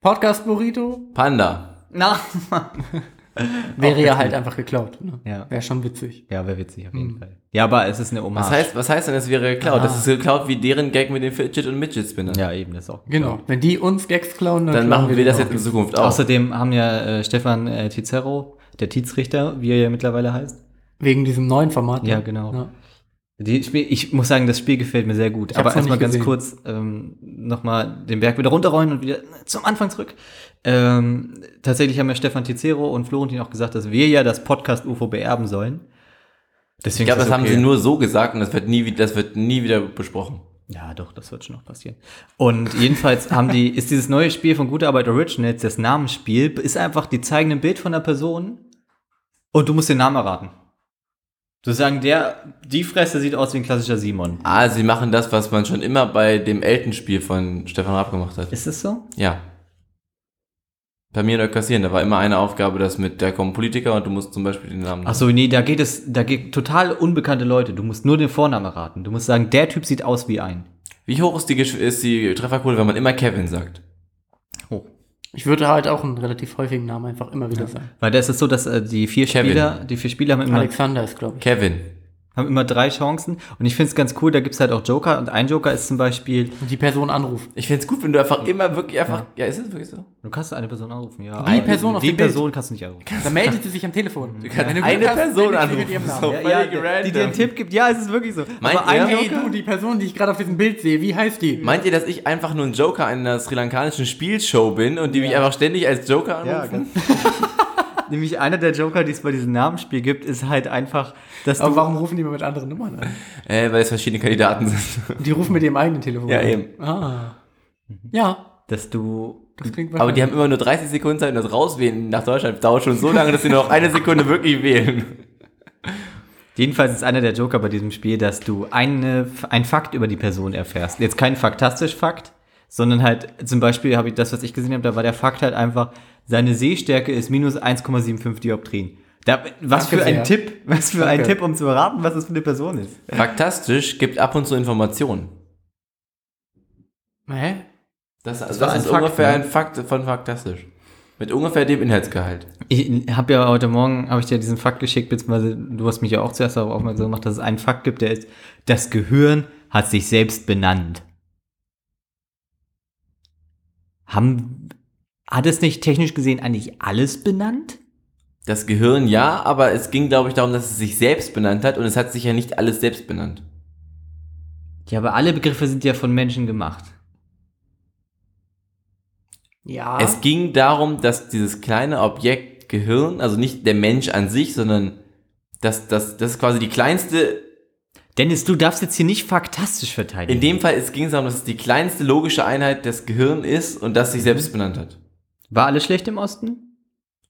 Podcast Burrito Panda. na, <laughs> <laughs> wäre ja halt einfach geklaut. Ne? Ja. Wäre schon witzig. Ja, wäre witzig auf jeden Fall. Ja, aber es ist eine Hommage. Was heißt, was heißt denn, es wäre geklaut? Das ist geklaut wie deren Gag mit den Fidget und Midget Spinner. Ja, eben, das ist auch. Genau. Wenn die uns Gags klauen, Dann klauen machen wir das jetzt in Zukunft auch. Außerdem haben ja äh, Stefan äh, Tizero, der Tizrichter, wie er ja mittlerweile heißt. Wegen diesem neuen Format. Ja, ne? genau. Ja. Die Spiel, ich muss sagen, das Spiel gefällt mir sehr gut. Ich Aber erstmal ganz kurz ähm, nochmal den Berg wieder runterrollen und wieder zum Anfang zurück. Ähm, tatsächlich haben ja Stefan Tizero und Florentin auch gesagt, dass wir ja das Podcast UFO beerben sollen. Deswegen ich glaube, das es haben okay. sie nur so gesagt und das wird nie, das wird nie wieder besprochen. Ja, doch, das wird schon noch passieren. Und jedenfalls haben die, ist dieses neue Spiel von Gute Arbeit Originals, das Namensspiel, ist einfach, die zeigen ein Bild von der Person und du musst den Namen erraten. Du sagen, der, die Fresse sieht aus wie ein klassischer Simon. Ah, sie machen das, was man schon immer bei dem Eltenspiel von Stefan Raab gemacht hat. Ist es so? Ja. Bei mir in Kassieren, da war immer eine Aufgabe, das mit, da kommen Politiker und du musst zum Beispiel den Namen. Ach so, nee, da geht es, da geht total unbekannte Leute. Du musst nur den Vornamen erraten. Du musst sagen, der Typ sieht aus wie ein. Wie hoch ist die, ist die Trefferquote, wenn man immer Kevin sagt? Hoch. Ich würde halt auch einen relativ häufigen Namen einfach immer wieder sagen. Weil da ist es so, dass äh, die vier Kevin. Spieler, die vier Spieler haben immer, Alexander ist, glaube ich. Kevin. Haben immer drei Chancen. Und ich finde es ganz cool, da gibt's halt auch Joker. Und ein Joker ist zum Beispiel, Und die Person anruft. Ich find's gut, wenn du einfach immer wirklich einfach. Ja, ist es wirklich so? du kannst eine Person anrufen, ja. Die Person auf Die dem Bild. Person kannst du nicht anrufen. Da meldet sie sich am Telefon. <laughs> Du kannst eine Person anrufen. So. Ja, ja, die dir einen Tipp gibt. Ja, es ist wirklich so. Meint aber ein ihr? Hey, du, die Person, die ich gerade auf diesem Bild sehe, wie heißt die? Meint ihr, dass ich einfach nur ein Joker einer sri lankanischen Spielshow bin und die mich einfach ständig als Joker anrufen? Ja, ganz <laughs> Nämlich einer der Joker, die es bei diesem Namensspiel gibt, ist halt einfach, dass Aber du. warum rufen die immer mit anderen Nummern an? Äh, weil es verschiedene Kandidaten sind. Die rufen mit ihrem eigenen Telefon Ja, an. eben. Ah. Ja, Dass du. das klingt Aber die haben immer nur 30 Sekunden Zeit, um das rauswählen nach Deutschland. Dauert schon so lange, dass sie nur noch eine Sekunde wirklich wählen. Jedenfalls ist einer der Joker bei diesem Spiel, dass du eine, ein Fakt über die Person erfährst. Jetzt kein faktastisch Fakt, sondern halt zum Beispiel habe ich das, was ich gesehen habe, da war der Fakt halt einfach, seine Sehstärke ist minus 1,75 Dioptrien. Da, was Danke für ein sehr. Tipp, was für ein Danke. Tipp, um zu erraten, was das für eine Person ist. Faktastisch gibt ab und zu Informationen. Hä? Das, das, ein ist Fakt, ungefähr ne? ein Fakt von Faktastisch. Mit ungefähr dem Inhaltsgehalt. Ich habe ja heute Morgen, habe ich dir diesen Fakt geschickt, beziehungsweise du hast mich ja auch zuerst darauf aufmerksam gemacht, dass es einen Fakt gibt, der ist, das Gehirn hat sich selbst benannt. Haben, hat es nicht technisch gesehen eigentlich alles benannt? Das Gehirn ja, aber es ging, glaube ich, darum, dass es sich selbst benannt hat und es hat sich ja nicht alles selbst benannt. Ja, aber alle Begriffe sind ja von Menschen gemacht. Ja. Es ging darum, dass dieses kleine Objekt Gehirn, also nicht der Mensch an sich, sondern das, das, das ist quasi die kleinste, Dennis, du darfst jetzt hier nicht faktastisch verteidigen. in dem Fall es ging es darum, dass es die kleinste logische Einheit des Gehirns ist und das sich selbst benannt hat. War alles schlecht im Osten?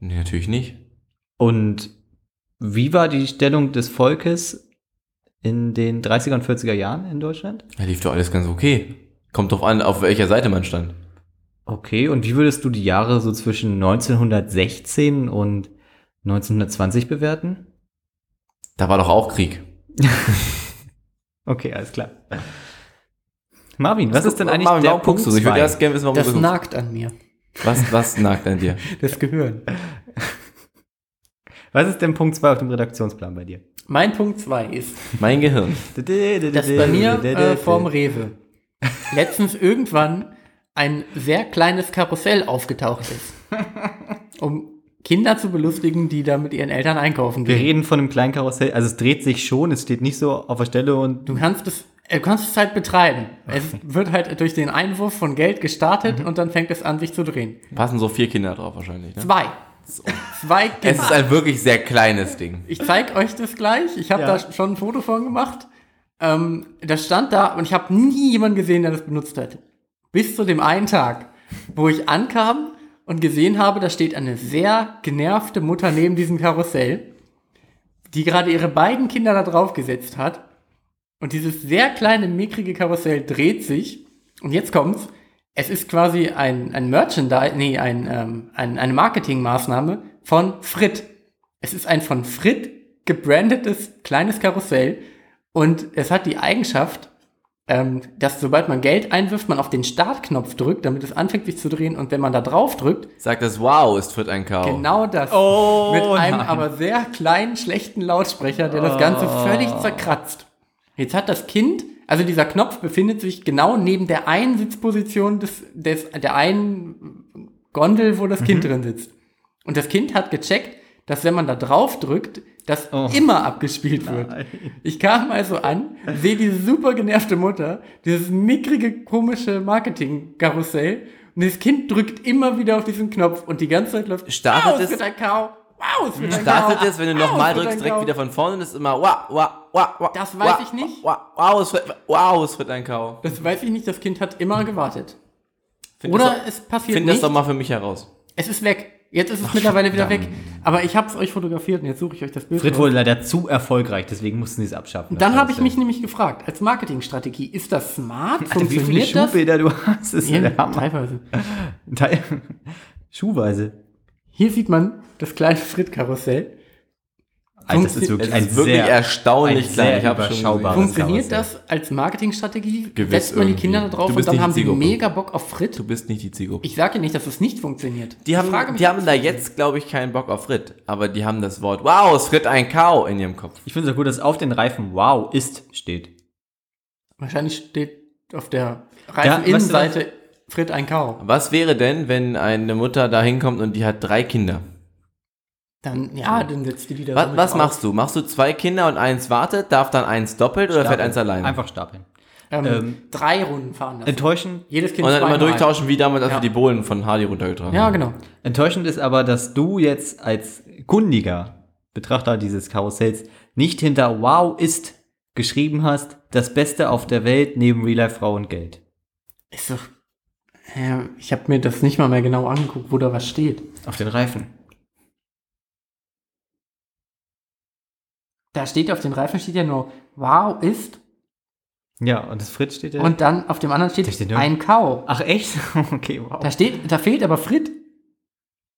Nee, natürlich nicht. Und wie war die Stellung des Volkes in den 30er und 40er Jahren in Deutschland? Da lief doch alles ganz okay. Kommt drauf an, auf welcher Seite man stand. Okay, und wie würdest du die Jahre so zwischen 1916 und 1920 bewerten? Da war doch auch Krieg. <laughs> Okay, alles klar. Marvin, was ist denn eigentlich Marvin, der Punkt so? Ich würde zwei? erst gerne wissen, warum das du guckst. nagt an mir. Was, was nagt an dir? <laughs> Das Gehirn. <laughs> Was ist denn Punkt 2 auf dem Redaktionsplan bei dir? Mein Punkt 2 ist, Mein Gehirn. dass bei mir äh, vorm Rewe <laughs> letztens irgendwann ein sehr kleines Karussell aufgetaucht ist. Um Kinder zu belustigen, die da mit ihren Eltern einkaufen Wir gehen. reden von einem kleinen Karussell, also es dreht sich schon, es steht nicht so auf der Stelle und Du kannst es, äh, du kannst es halt betreiben. Es wird halt durch den Einwurf von Geld gestartet Mhm. und dann fängt es an, sich zu drehen. Passen so vier Kinder drauf wahrscheinlich. Ne? Zwei. Zwei Es Kinder. ist ein wirklich sehr kleines Ding. Ich zeig euch das gleich. Ich habe Ja. da schon ein Foto von gemacht. Ähm, das stand da und ich habe nie jemanden gesehen, der das benutzt hat. Bis zu dem einen Tag, wo ich ankam und gesehen habe, da steht eine sehr genervte Mutter neben diesem Karussell, die gerade ihre beiden Kinder da drauf gesetzt hat. Und dieses sehr kleine, mickrige Karussell dreht sich. Und jetzt kommt's. Es ist quasi ein, ein Merchandise, nee, ein, ähm, ein, eine Marketingmaßnahme von Frit. Es ist ein von Frit gebrandetes kleines Karussell und es hat die Eigenschaft, ähm, dass sobald man Geld einwirft, man auf den Startknopf drückt, damit es anfängt sich zu drehen und wenn man da drauf drückt, Sagt das, wow, ist Frit ein Kau. genau das. Oh, mit einem nein. aber sehr kleinen, schlechten Lautsprecher, der das Ganze völlig zerkratzt. Jetzt hat das Kind, also dieser Knopf befindet sich genau neben der einen Sitzposition des, des, der einen Gondel, wo das Kind drin sitzt. Und das Kind hat gecheckt, dass wenn man da drauf drückt, das Oh. immer abgespielt wird. Ich kam also an, sehe diese super genervte Mutter, dieses mickrige, komische Marketing-Karussell und das Kind drückt immer wieder auf diesen Knopf und die ganze Zeit läuft Startet es- wird ein Kau, wow, es wird ein Startet Kau, es, wenn du nochmal drückst, direkt wieder von vorne und es ist immer wow, wow, wow, wow. Das weiß wow, ich nicht. Wow, wow, es wird, wow, es wird ein Kau. Das weiß ich nicht, das Kind hat immer gewartet. Find Oder das es passiert Find das nicht. doch mal für mich heraus. Es ist weg. Jetzt ist es mittlerweile wieder weg. Aber ich habe es euch fotografiert und jetzt suche ich euch das Bild. Frit wurde leider zu erfolgreich, deswegen mussten sie es abschaffen. Dann habe ich mich nämlich gefragt, als Marketingstrategie, ist das smart? Alter, wie viele das? Schuhbilder du hast, ist ja Ja, der Hammer. teilweise. Teil- <laughs> Schuhweise. Hier sieht man das kleine Frit-Karussell. Alter, das ist wirklich ein ist wirklich sehr, erstaunlich ein klein. sehr Ich habe schon überschaubares. Funktioniert das als Marketingstrategie? Gewiss Setzt man die. Kinder da drauf und dann haben die sie mega Bock auf Frit? Du bist nicht die Zielgruppe. Ich sage nicht, dass es nicht funktioniert. Die haben, die haben da jetzt, glaube ich, keinen Bock auf Frit. Aber die haben das Wort, wow, es Frit ein Kau in ihrem Kopf. Ich finde es auch gut, dass auf den Reifen wow ist steht. Wahrscheinlich steht auf der Ja, Reifeninnenseite Frit ein Kau. Was wäre denn, wenn eine Mutter da hinkommt und die hat drei Kinder? Dann, ja, dann setzt die wieder Was, was machst du? Machst du zwei Kinder und eins wartet? Darf dann eins doppelt oder fährt eins alleine? Einfach stapeln. Ähm, Ähm, drei Runden fahren lassen. Enttäuschend, Jedes Kind Und dann immer durchtauschen, wie damals, als Ja. wir die Bohlen von Hardy runtergetragen Ja, haben. genau. enttäuschend ist aber, dass du jetzt als kundiger Betrachter dieses Karussells nicht hinter wow ist geschrieben hast, das Beste auf der Welt neben Real Life Frau und Geld. Ist doch. Ja, ich habe mir das nicht mal mehr genau angeguckt, wo da was steht. Auf den Reifen. Da steht auf dem Reifen steht ja nur Wow ist Ja, und das Fritz steht ja. und dann auf dem anderen steht, Da steht nur- ein Kau. Ach echt? <laughs> Okay, wow. Da steht, da fehlt aber Frit.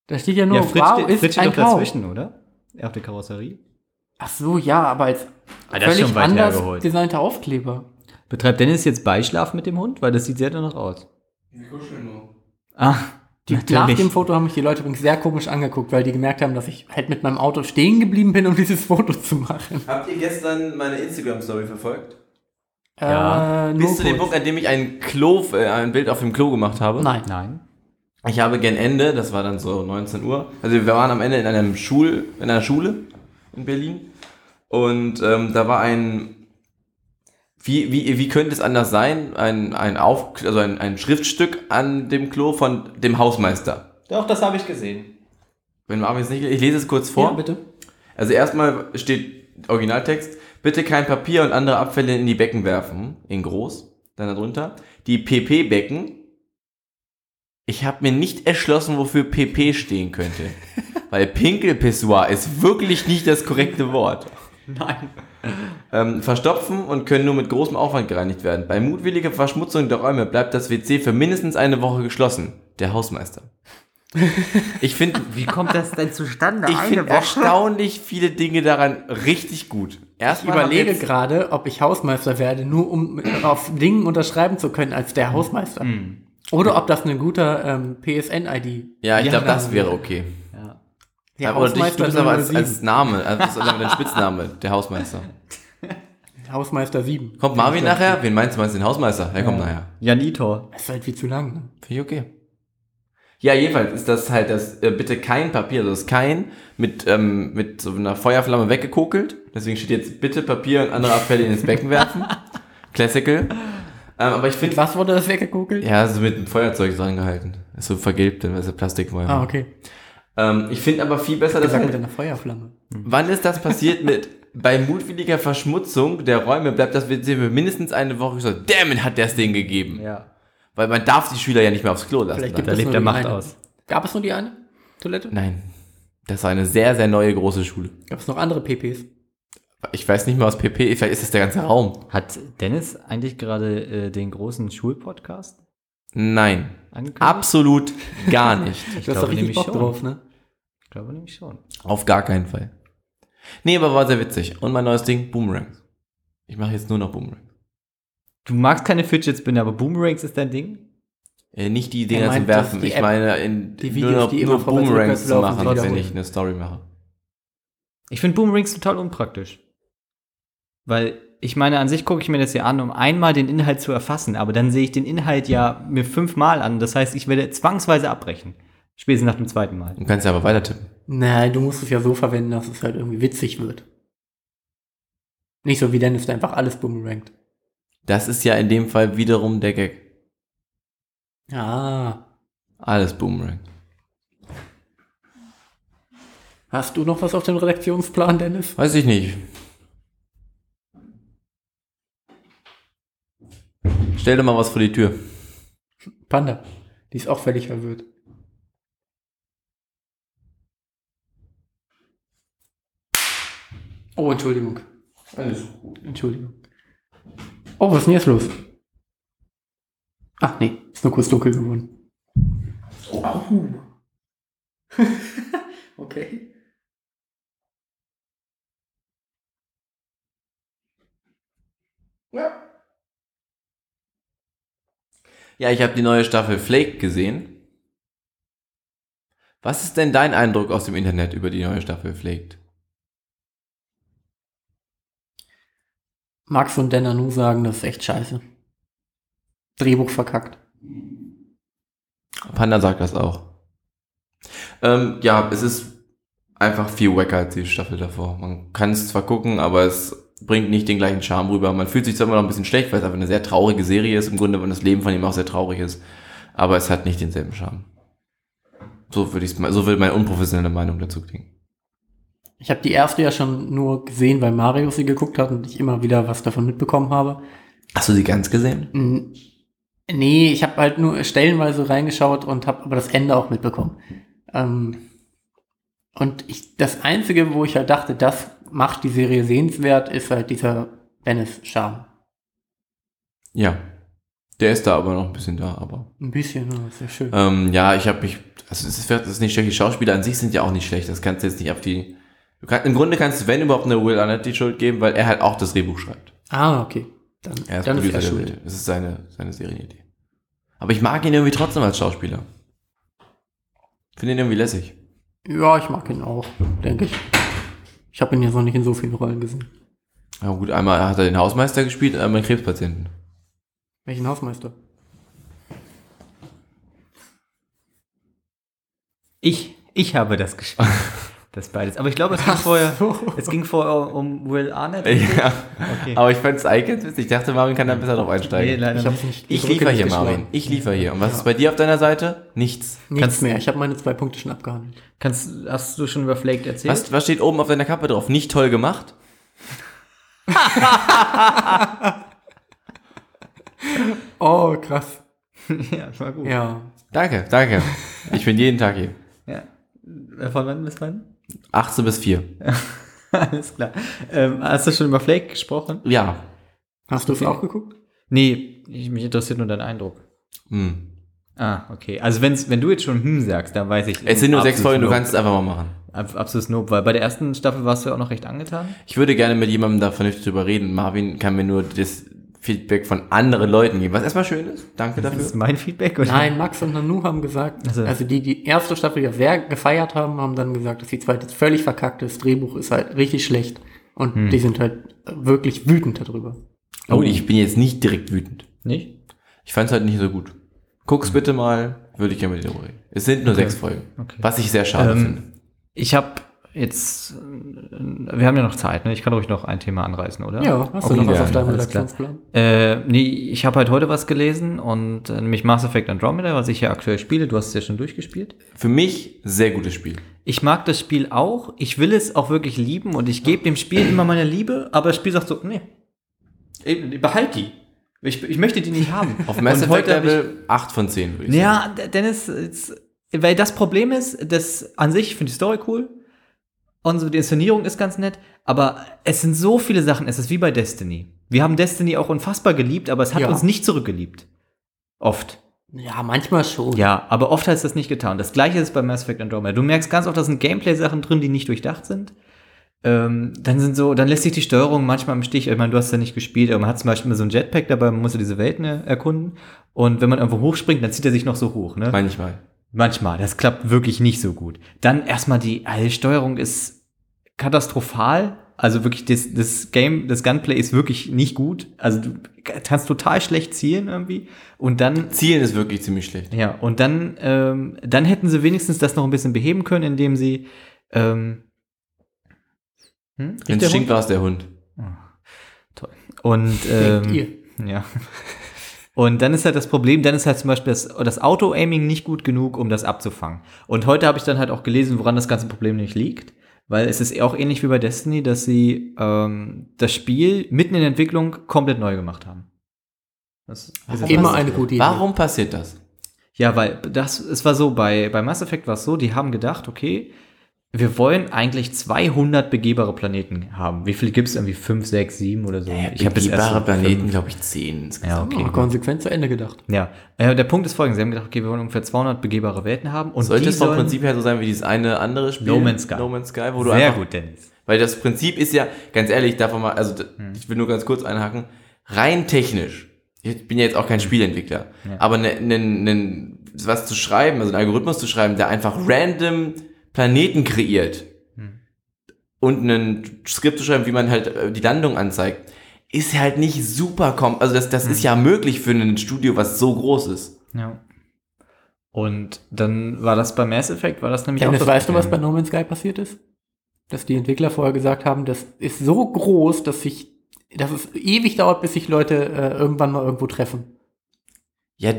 Da steht ja nur ja, Fritz Wow steht, ist Fritz steht ein doch Kau. dazwischen, oder? Auf der Karosserie. Ach so, ja, aber als Ah, das ist völlig anders hergeholt. designter Aufkleber. Betreibt Dennis jetzt Beischlaf mit dem Hund? Weil das sieht sehr danach aus. Ah, Die, nach dem Foto haben mich die Leute übrigens sehr komisch angeguckt, weil die gemerkt haben, dass ich halt mit meinem Auto stehen geblieben bin, um <laughs> dieses Foto zu machen. Habt ihr gestern meine Instagram-Story verfolgt? Ja. Äh, Bis nur zu dem kurz. Punkt, an dem ich ein Klo, äh, ein Bild auf dem Klo gemacht habe? Nein. Nein. Ich habe gen Ende, das war dann so 19 Uhr, also wir waren am Ende in einem Schul, in einer Schule in Berlin und ähm, da war ein, wie, wie, wie könnte es anders sein, ein, ein, Auf, also ein, ein Schriftstück an dem Klo von dem Hausmeister. Doch, das habe ich gesehen. Wenn Marvin es nicht, ich lese es kurz vor. Ja, bitte. Also erstmal steht Originaltext, bitte kein Papier und andere Abfälle in die Becken werfen, in groß, dann darunter. Die PP-Becken, ich habe mir nicht erschlossen, wofür PP stehen könnte. <laughs> Weil Pinkelpissoir ist wirklich nicht das korrekte Wort. Nein. Ähm, verstopfen und können nur mit großem Aufwand gereinigt werden. Bei mutwilliger Verschmutzung der Räume bleibt das WC für mindestens eine Woche geschlossen. Der Hausmeister. Ich finde <laughs> Wie kommt das denn zustande? ich finde erstaunlich viele Dinge daran richtig gut. Ich Erstmal überlege gerade, ob ich Hausmeister werde, nur um auf Dingen unterschreiben zu können als der Hausmeister. Oder ob das ein guter ähm, PSN-ID Ja, ich glaube, das wäre okay. Ja. Der aber dich, du bist aber als, 007. als Name, als, als dein Spitzname, der Hausmeister. <laughs> Hausmeister 7. Kommt Marvin nachher? Wen meinst du? Meinst du den Hausmeister? Der kommt nachher. Jan Itor. Das ist halt viel zu lang. Ne? Finde ich okay. Ja, jedenfalls ist das halt das, äh, bitte kein Papier, also das kein mit, ähm, mit so einer Feuerflamme weggekokelt. Deswegen steht jetzt bitte Papier und andere Abfälle ins Becken werfen. <laughs> Classical. Ähm, aber ich Mit finde, was wurde das weggekokelt? ja, so mit einem Feuerzeug dran gehalten. Ist so vergilbt, dann ist ja. Ah, okay. Ähm, ich finde aber viel besser, dass Gesagt halt, mit einer Feuerflamme. Wann ist das passiert mit bei mutwilliger Verschmutzung der Räume bleibt das für mindestens eine Woche so, damn it, hat der das Ding gegeben. Ja. Weil man darf die Schüler ja nicht mehr aufs Klo lassen. Vielleicht gibt Da lebt der Macht eine. aus. Gab es nur die eine Toilette? Nein. Das war eine sehr, sehr neue große Schule. Gab es noch andere PPs? Ich weiß nicht mehr aus PP, vielleicht ist das der ganze Raum. Hat Dennis eigentlich gerade äh, den großen Schulpodcast Nein. Absolut gar nicht. <laughs> Ich glaube doch richtig nämlich Bock schon. drauf, ne? Glaube nämlich schon. Auf gar keinen Fall. Nee, aber war sehr witzig. Und mein neues Ding, Boomerangs. Ich mache jetzt nur noch Boomerangs. Du magst keine Fidget Spinner, aber Boomerangs ist dein Ding? Äh, nicht die Er Dinger zum dass Werfen. Ich App- meine, in, die nur, Videos, noch, die immer nur Boomerangs zu machen, wenn ich eine Story mache. Ich finde Boomerangs total unpraktisch. Weil ich meine, an sich gucke ich mir das ja an, um einmal den Inhalt zu erfassen, aber dann sehe ich den Inhalt ja mir fünfmal an. Das heißt, ich werde zwangsweise abbrechen. Spätestens nach dem zweiten Mal. Du kannst ja aber weiter tippen. Nein, du musst es ja so verwenden, dass es halt irgendwie witzig wird. Nicht so wie Dennis, der einfach alles boomerangt. Das ist ja in dem Fall wiederum der Gag. Ah. Alles Boomerang. Hast du noch was auf dem Redaktionsplan, Dennis? Weiß ich nicht. Stell dir mal was vor die Tür. Panda. Die ist auch völlig verwirrt. Oh, Entschuldigung. Alles gut. Entschuldigung. Oh, was ist denn jetzt los? Ach nee, ist nur kurz dunkel geworden. Oh. <laughs> okay. Ja. Ja, ich habe die neue Staffel Flake gesehen. Was ist denn dein Eindruck aus dem Internet über die neue Staffel Flaked? Max und Denanu sagen, das ist echt scheiße. Drehbuch verkackt. Panda sagt das auch. Ähm, ja, es ist einfach viel wacker als die Staffel davor. Man kann es zwar gucken, aber es bringt nicht den gleichen Charme rüber. Man fühlt sich zwar immer noch ein bisschen schlecht, weil es einfach eine sehr traurige Serie ist, im Grunde, und das Leben von ihm auch sehr traurig ist. Aber es hat nicht denselben Charme. So würde ich so würde meine unprofessionelle Meinung dazu klingen. Ich habe die erste ja schon nur gesehen, weil Mario sie geguckt hat und ich immer wieder was davon mitbekommen habe. Hast du sie ganz gesehen? Mm, Nee, ich habe halt nur stellenweise reingeschaut und habe aber das Ende auch mitbekommen. Ähm, und ich, das Einzige, wo ich halt dachte, das macht die Serie sehenswert, ist halt dieser Dennis-Charme. Ja. Der ist da aber noch ein bisschen da, aber. Ein bisschen, ist ja schön. Ähm, ja, ich habe mich. Also es ist, es ist nicht schlecht. Die Schauspieler an sich sind ja auch nicht schlecht. Das kannst du jetzt nicht auf die kann, Im Grunde kannst du, wenn überhaupt, eine Will Arnett die Schuld geben, weil er halt auch das Drehbuch schreibt. Ah, okay. Dann, Er ist dann ist er der schuld. Das ist seine, seine Serienidee. Aber ich mag ihn irgendwie trotzdem als Schauspieler. Finde ihn irgendwie lässig. Ja, ich mag ihn auch, denke ich. Ich habe ihn jetzt noch nicht in so vielen Rollen gesehen. Ja gut, einmal hat er den Hausmeister gespielt, einmal den Krebspatienten. Welchen Hausmeister? Ich, ich habe das gespielt. <laughs> Das beides. Aber ich glaube, es ging vorher, es ging vorher um Will Arnett. Ja, Okay. aber ich fand es eigentlich witzig. Ich dachte, Marvin kann da besser drauf Nee, einsteigen. leider Ich nicht. ich drücke liefere hier. Marvin. Ich liefere hier. Und was ist bei dir auf deiner Seite? Nichts. Nichts Kannst- mehr. Ich habe meine zwei Punkte schon abgehandelt. Kannst, hast du schon über Flaked erzählt? Was, was steht oben auf deiner Kappe drauf? Nicht toll gemacht? <laughs> Oh, krass. <laughs> ja, war gut. Ja. Danke, danke. Ich bin jeden Tag hier. Ja. Äh, Von wann bis wann? 18 bis 4. <laughs> Alles klar. Ähm, hast du schon über Flake gesprochen? Ja. Hast du es auch geguckt? Nee, ich, mich interessiert nur dein Eindruck. Hm. Ah, okay. Also wenn's, wenn du jetzt schon hm sagst, dann weiß ich. Es sind nur sechs absolut Folgen, du kannst es einfach mal machen. Ab, absolutes Nope, weil bei der ersten Staffel warst du ja auch noch recht angetan. Ich würde gerne mit jemandem da vernünftig drüber reden. Marvin kann mir nur das Feedback von anderen Leuten geben, was erstmal schön ist. Danke Das dafür. ist mein Feedback. Oder? Nein, Max und Nanu haben gesagt, Also- also die, die erste Staffel ja sehr gefeiert haben, haben dann gesagt, dass die zweite völlig verkackt ist. Drehbuch ist halt richtig schlecht. Und die sind halt wirklich wütend darüber. Oh, ich bin jetzt nicht direkt wütend. Nicht? Ich fand es halt nicht so gut. Guck's bitte mal, würde ich gerne mit dir reden. Es sind nur sechs Folgen. Okay. Was ich sehr schade Ähm, finde. Ich habe jetzt, äh, wir haben ja noch Zeit, ne? Ich kann ruhig noch ein Thema anreißen, oder? Ja, hast Okay, du noch was ja, auf deinem. Redaktionsplan? Äh, nee, ich habe halt heute was gelesen und äh, nämlich Mass Effect Andromeda, was ich ja aktuell spiele. Du hast es ja schon durchgespielt. Für mich sehr gutes Spiel. Ich mag das Spiel auch. Ich will es auch wirklich lieben und ich gebe dem Spiel immer meine Liebe, aber das Spiel sagt so, nee, behalt die. Ich, ich möchte die nicht haben. <laughs> Auf Mass Effect Level 8 von 10, würde ich sagen. Ja, Dennis, weil das Problem ist, dass an sich finde ich die Story cool und so die Inszenierung ist ganz nett, aber es sind so viele Sachen, es ist wie bei Destiny. Wir haben Destiny auch unfassbar geliebt, aber es hat Ja. uns nicht zurückgeliebt. Oft. Ja, manchmal schon. Ja, aber oft hat es das nicht getan. Das gleiche ist bei Mass Effect Andromeda. Du merkst ganz oft, da sind Gameplay-Sachen drin, die nicht durchdacht sind. Ähm, dann sind so, dann lässt sich die Steuerung manchmal im Stich. Ich meine, du hast ja nicht gespielt, aber man hat zum Beispiel immer so ein Jetpack dabei, man muss ja diese Welt ne, erkunden. Und wenn man irgendwo hochspringt, dann zieht er sich noch so hoch, ne? Manchmal. Manchmal, das klappt wirklich nicht so gut. Dann erstmal die also die Steuerung ist katastrophal. Also wirklich, das, das Game, das Gunplay ist wirklich nicht gut. Also du kannst total schlecht zielen irgendwie. Und dann, Zielen ist wirklich ziemlich schlecht. ja, und dann, ähm, dann hätten sie wenigstens das noch ein bisschen beheben können, indem sie, ähm, hm? Riecht Wenn der es stinkt, Hund? war es der Hund. Toll. Und, ähm, ja. Und dann ist halt das Problem, dann ist halt zum Beispiel das, das Auto-Aiming nicht gut genug, um das abzufangen. Und heute habe ich dann halt auch gelesen, woran das ganze Problem nicht liegt. Weil es ist auch ähnlich wie bei Destiny, dass sie ähm, das Spiel mitten in der Entwicklung komplett neu gemacht haben. Das ist Immer eine gute Idee. Warum passiert das? Ja, weil das, es war so, bei, bei Mass Effect war es so, die haben gedacht, okay, wir wollen eigentlich 200 begehbare Planeten haben. Wie viele gibt es? Irgendwie 5, 6, 7 oder so? Ich habe begehbare Planeten, glaube ich, 10 Ja, insgesamt. okay. Oh, konsequent zu Ende gedacht. Ja, äh, der Punkt ist folgender. Sie haben gedacht, okay, wir wollen ungefähr 200 begehbare Welten haben. Und Sollte es vom Prinzip her so sein wie dieses eine andere Spiel? No Man's Sky. No Man's Sky, wo du Sehr einfach, gut, Dennis. Weil das Prinzip ist ja, ganz ehrlich, davon mal, also Hm. ich will nur ganz kurz einhaken, rein technisch, ich bin ja jetzt auch kein Spielentwickler, Ja. aber ne, ne, ne, was zu schreiben, also einen Algorithmus zu schreiben, der einfach random Planeten kreiert Hm. und ein Skript zu schreiben, wie man halt äh, die Landung anzeigt, ist halt nicht super kom also das, Hm. das ist ja möglich für ein Studio, was so groß ist. Ja. Und dann war das bei Mass Effect, war das nämlich Dennis, das weißt du, was bei. No Man's Sky passiert ist? Dass die Entwickler vorher gesagt haben, das ist so groß, dass sich, dass es ewig dauert, bis sich Leute äh, irgendwann mal irgendwo treffen. Ja,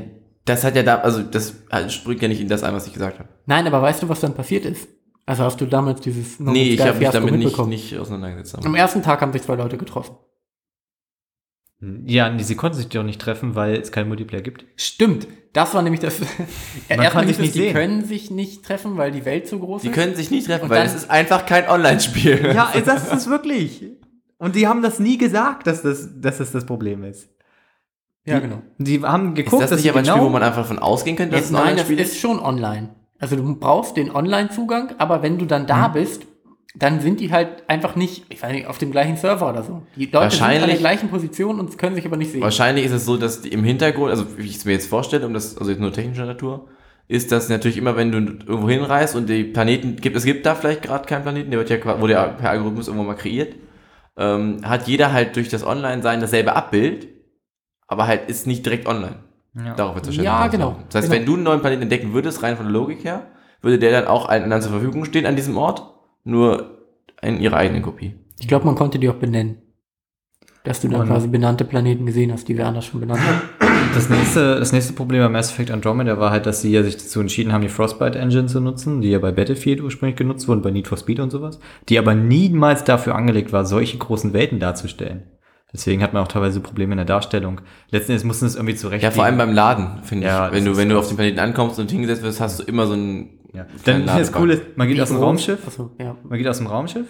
das hat ja da, also das halt, springt ja nicht in das ein, was ich gesagt habe. Nein, aber weißt du, was dann passiert ist? Also hast du damals dieses No nee, ich habe mich damit nicht, nicht auseinandergesetzt. Am ersten Tag haben sich zwei Leute getroffen. Ja, nee, sie konnten sich doch nicht treffen, weil es keinen Multiplayer gibt. Stimmt, das war nämlich das. <laughs> kann Erstmal nicht die können sich nicht treffen, weil die Welt zu groß Die ist. können sich nicht treffen, Und weil dann- es ist einfach kein Online-Spiel. Ja, das ist es wirklich. Und die haben das nie gesagt, dass das, dass das das Problem ist. Ja, genau. Die haben Ist geguckt, das dass nicht aber ein genau, Spiel, wo man einfach von ausgehen könnte, dass es ein nein, das ist schon online. Also du brauchst den Online-Zugang, aber wenn du dann Mhm. da bist, dann sind die halt einfach nicht, ich weiß nicht, auf dem gleichen Server oder so. Die Leute sind an Wahrscheinlich- der gleichen Position und können sich aber nicht sehen. Wahrscheinlich ist es so, dass die im Hintergrund, also wie ich es mir jetzt vorstelle, um das, also jetzt nur technischer Natur, ist das natürlich immer, wenn du irgendwo hinreist und die Planeten gibt, es gibt da vielleicht gerade keinen Planeten, der wird ja wurde ja per Algorithmus irgendwo mal kreiert, ähm, hat jeder halt durch das Online-Sein dasselbe Abbild, aber halt ist nicht direkt online. Ja. Darauf wird es Ja, wahrscheinlich genau. Das heißt, genau. wenn du einen neuen Planeten entdecken würdest, rein von der Logik her, würde der dann auch allen anderen zur Verfügung stehen an diesem Ort, nur in ihrer eigenen Kopie. Ich glaube, man konnte die auch benennen. Dass du dann Und- quasi benannte Planeten gesehen hast, die wir anders schon benannt haben. Das nächste, das nächste Problem bei Mass Effect Andromeda war halt, dass sie ja sich dazu entschieden haben, die Frostbite Engine zu nutzen, die ja bei Battlefield ursprünglich genutzt wurden, bei Need for Speed und sowas, die aber niemals dafür angelegt war, solche großen Welten darzustellen. Deswegen hat man auch teilweise Probleme in der Darstellung. Letzten Endes mussten es irgendwie zurecht. Ja, vor allem beim Laden, finde Ja, ich. Wenn du, wenn du auf den Planeten ankommst und hingesetzt wirst, hast du immer so ein. ja. Dann das. Coole man geht aus dem groß? Raumschiff, Achso, ja. man geht aus dem Raumschiff,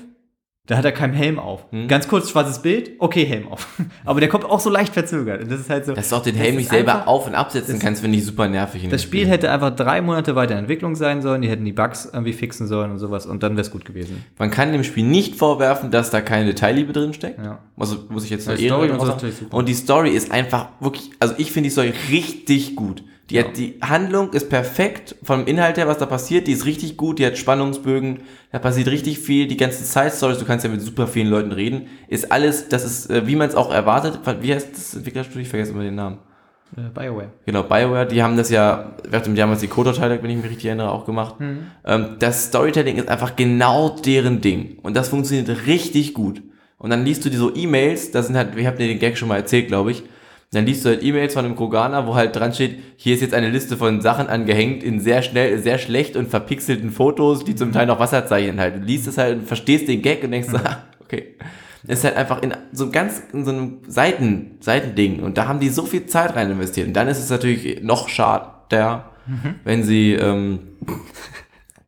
da hat er keinen Helm auf. Hm. Ganz kurz schwarzes Bild, okay, Helm auf. <laughs> Aber der kommt auch so leicht verzögert. Und das ist halt so. Dass du auch den Helm nicht selber einfach- auf- und absetzen kannst, finde ich super nervig. Das dem Spiel hätte einfach drei Monate weiter in Entwicklung sein sollen, die hätten die Bugs irgendwie fixen sollen und sowas und dann wäre es gut gewesen. Man kann dem Spiel nicht vorwerfen, dass da keine Detailliebe drin steckt. Ja. Also muss ich jetzt Ja, die Story und so. Und die Story ist einfach wirklich, also ich finde die Story richtig gut. Die, hat, die Handlung ist perfekt vom Inhalt her, was da passiert. Die ist richtig gut, die hat Spannungsbögen, da passiert richtig viel. Die ganzen Side-Stories, du kannst ja mit super vielen Leuten reden. Ist alles, das ist, äh, wie man es auch erwartet. Wie heißt das Entwicklerstudio? Ich vergesse immer den Namen. Äh, BioWare. Genau, BioWare, die haben das ja, die haben jetzt die Kotor-Teile, wenn ich mich richtig erinnere, auch gemacht. Ähm, das Storytelling ist einfach genau deren Ding. Und das funktioniert richtig gut. Und dann liest du die so E-Mails, das sind halt, wir haben dir den Gag schon mal erzählt, glaube ich. Dann liest du halt E-Mails von einem Kroganer, wo halt dran steht, hier ist jetzt eine Liste von Sachen angehängt in sehr schnell, sehr schlecht und verpixelten Fotos, die zum Teil noch Wasserzeichen enthalten. Du liest es halt und verstehst den Gag und denkst, so, <laughs> ah, okay. Das ist halt einfach in so einem ganz, in so einem Seiten, Seitending. Und da haben die so viel Zeit rein investiert. Und dann ist es natürlich noch schade, wenn sie ähm,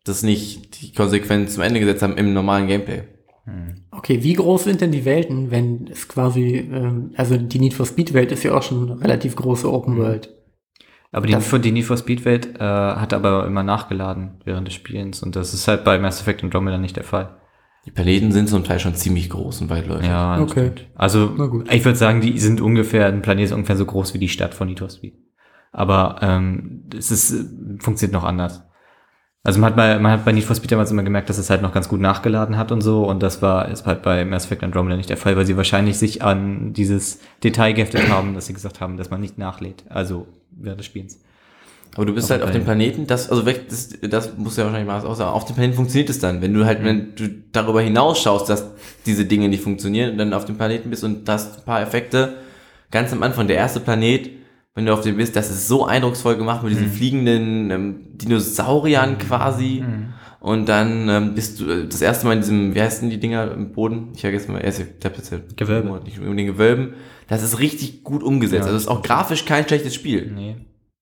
das nicht die Konsequenz zum Ende gesetzt haben im normalen Gameplay. Okay, wie groß sind denn die Welten, wenn es quasi, ähm, also die Need for Speed Welt ist ja auch schon eine relativ große Open Mhm. World. Aber die, Das- die Need for Speed Welt äh, hat aber immer nachgeladen während des Spielens und das ist halt bei Mass Effect Andromeda nicht der Fall. Die Planeten sind zum Teil schon ziemlich groß und weitläufig. Ja, Okay. Also ich würde sagen, die sind ungefähr, ein Planet ist ungefähr so groß wie die Stadt von Need for Speed. Aber ähm, es ist, äh, funktioniert noch anders. Also man hat, bei, man hat bei Need for Speed damals immer gemerkt, dass es halt noch ganz gut nachgeladen hat und so. Und das war ist halt bei Mass Effect Andromeda nicht der Fall, weil sie wahrscheinlich sich an dieses Detail geheftet haben, dass sie gesagt haben, dass man nicht nachlädt. Also während des Spiels. Aber du bist Auf halt auf dem Planeten, das, also weg, das, das muss ja wahrscheinlich mal auch sagen, auf dem Planeten funktioniert es dann. Wenn du Mhm. halt, wenn du darüber hinaus schaust, dass diese Dinge nicht funktionieren und dann auf dem Planeten bist und hast ein paar Effekte, ganz am Anfang, der erste Planet, wenn du auf dem bist, das ist so eindrucksvoll gemacht mit Mhm. diesen fliegenden ähm, Dinosauriern quasi. Mhm. Und dann ähm, bist du äh, das erste Mal in diesem, wie heißen die Dinger im Boden? Ich vergesse mal, ich hab jetzt Gewölbe. nicht um den Gewölben. Das ist richtig gut umgesetzt. Ja. also ist auch grafisch kein schlechtes Spiel. Nee.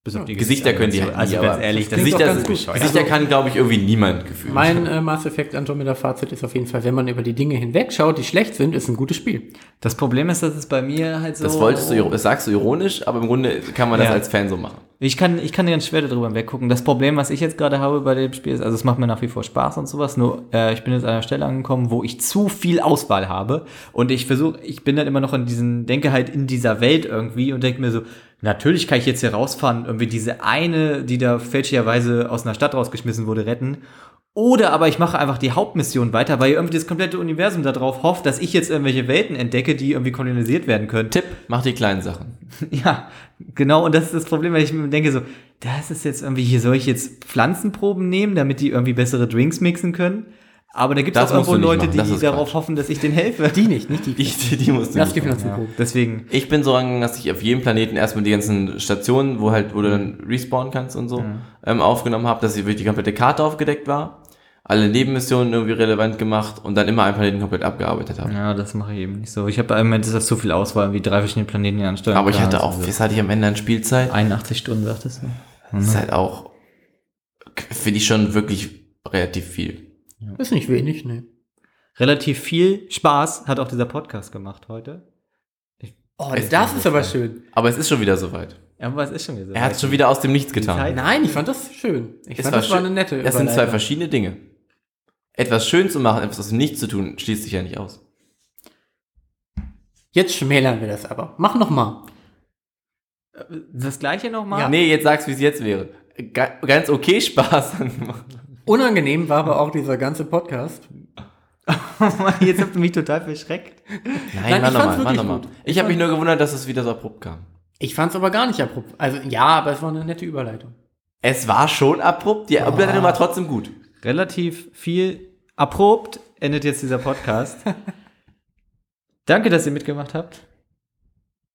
Bis auf die Gesichter können die halt Also nie, ganz ehrlich, das das Gesichter, ganz gut. Gesichter Also- kann, glaube ich, irgendwie niemand gefühlt. Mein äh, Mass Effect Andromeda Fazit ist auf jeden Fall, wenn man über die Dinge hinwegschaut, die schlecht sind, ist ein gutes Spiel. Das Problem ist, dass es bei mir halt so. das wolltest du, das sagst du ironisch, aber im Grunde kann man das Ja. als Fan so machen. Ich kann, ich kann ganz schwer darüber weggucken. Das Problem, was ich jetzt gerade habe bei dem Spiel, ist, also es macht mir nach wie vor Spaß und sowas. Nur äh, ich bin jetzt an einer Stelle angekommen, wo ich zu viel Auswahl habe und ich versuche, ich bin dann immer noch in diesen, denke halt in dieser Welt irgendwie und denke mir so, natürlich kann ich jetzt hier rausfahren, und irgendwie diese eine, die da fälschlicherweise aus einer Stadt rausgeschmissen wurde, retten. Oder aber ich mache einfach die Hauptmission weiter, weil irgendwie das komplette Universum darauf hofft, dass ich jetzt irgendwelche Welten entdecke, die irgendwie kolonisiert werden können. Tipp, mach die kleinen Sachen. <laughs> Ja, genau. Und das ist das Problem, weil ich mir denke so, das ist jetzt irgendwie, hier soll ich jetzt Pflanzenproben nehmen, damit die irgendwie bessere Drinks mixen können. Aber da gibt es Das auch irgendwo Leute, machen, das die darauf Quatsch. hoffen, dass ich denen helfe. Die nicht, nicht die. <laughs> Die, die musst du Lass die nicht machen. Pflanzenprobe. Deswegen, Ich bin so rangegangen, dass ich auf jedem Planeten erstmal die ganzen Stationen, wo halt, wo du dann respawnen kannst und so, ähm, aufgenommen habe, dass ich wirklich die komplette Karte aufgedeckt war, alle Nebenmissionen irgendwie relevant gemacht und dann immer einen Planeten komplett abgearbeitet habe. ja, das mache ich eben nicht so. Ich habe im Moment ist das so viel Auswahl, wie drei verschiedene Planeten hier ansteuern Aber ich hatte auch, Also was hatte ich am Ende an Spielzeit? 81 Stunden, sagtest du? Das ist halt auch, finde ich schon wirklich relativ viel. Ist nicht wenig, ne. Relativ viel Spaß hat auch dieser Podcast gemacht heute. Oh, Es- das ist aber schön. Aber es ist schon wieder soweit. Aber es ist schon wieder so. Er hat es schon wieder aus dem Nichts getan. Zeit- Nein, ich fand das schön. Ich Es fand, das war schön. eine nette Das sind zwei verschiedene Dinge. etwas schön zu machen, etwas nicht zu tun, schließt sich ja nicht aus. Jetzt schmälern wir das aber. Mach noch mal. Das gleiche nochmal? Ja. Nee, jetzt sag's, wie es jetzt wäre. Ga ganz okay Spaß <laughs> gemacht. Unangenehm war aber auch dieser ganze Podcast. <laughs> Jetzt habt ihr mich total verschreckt. Nein, Nein, ich nochmal, mach wirklich nochmal. gut. Ich habe mich nur gewundert, dass es wieder so abrupt kam. Ich fand es aber gar nicht abrupt. Also ja, aber es war eine nette Überleitung. Es war schon abrupt, die Überleitung war trotzdem gut. Relativ viel abrupt endet jetzt dieser Podcast. <laughs> Danke, dass ihr mitgemacht habt.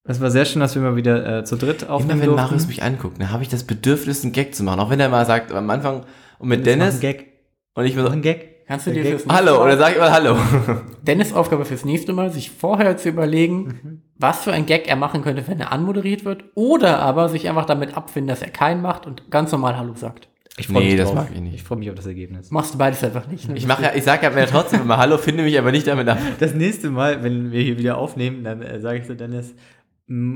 Es war sehr schön, dass wir mal wieder äh, zu dritt Immer aufnehmen wenn durften. Marius mich anguckt, dann habe ich das Bedürfnis, einen Gag zu machen. Auch wenn er mal sagt, am Anfang und mit Dennis einen Gag. und ich so, einen Gag. Kannst du dir Gag. fürs nächste Hallo, Mal, oder sag ich mal Hallo. <laughs> Dennis Aufgabe fürs nächste Mal, sich vorher zu überlegen, Mhm. was für ein Gag er machen könnte, wenn er anmoderiert wird, oder aber sich einfach damit abfinden, dass er keinen macht und ganz normal Hallo sagt. Ich freu Nee, mich das drauf. mag ich nicht. Ich freue mich auf das Ergebnis. Machst du beides einfach nicht. Ne? Ich mache ja, ich sage ja mir trotzdem immer Hallo, finde mich aber nicht damit ab. Das nächste Mal, wenn wir hier wieder aufnehmen, dann äh, sage ich zu Dennis, "Mm,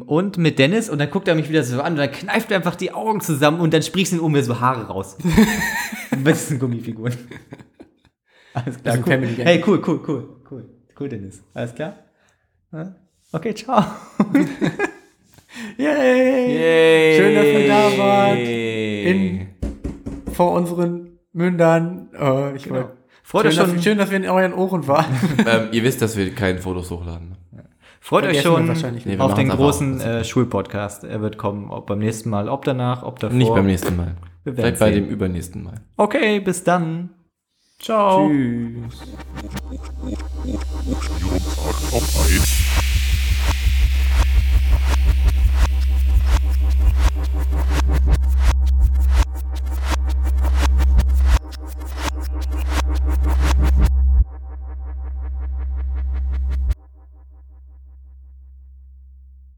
und mit Dennis, und dann guckt er mich wieder so an und dann kneift er einfach die Augen zusammen und dann sprichst du um mir so Haare raus. <laughs> Am besten Gummifiguren. Alles klar, ein cool. Hey, cool, cool, cool, cool. Cool, Dennis. Alles klar? Ja? Okay, ciao. <laughs> Yay! Yay. Schön, dass ihr da wart. In- Vor unseren Mündern. Äh, ich wollte- Freut schön, euch dass, schon, schön, dass wir in euren Ohren waren. <laughs> ähm, ihr wisst, dass wir keine Fotos hochladen. Freut euch schon nee, auf den großen äh, Schulpodcast. Er wird kommen, ob beim nächsten Mal, ob danach, ob davor. Nicht beim nächsten Mal. Vielleicht bei sehen. dem übernächsten Mal. Okay, bis dann. Ciao. Tschüss.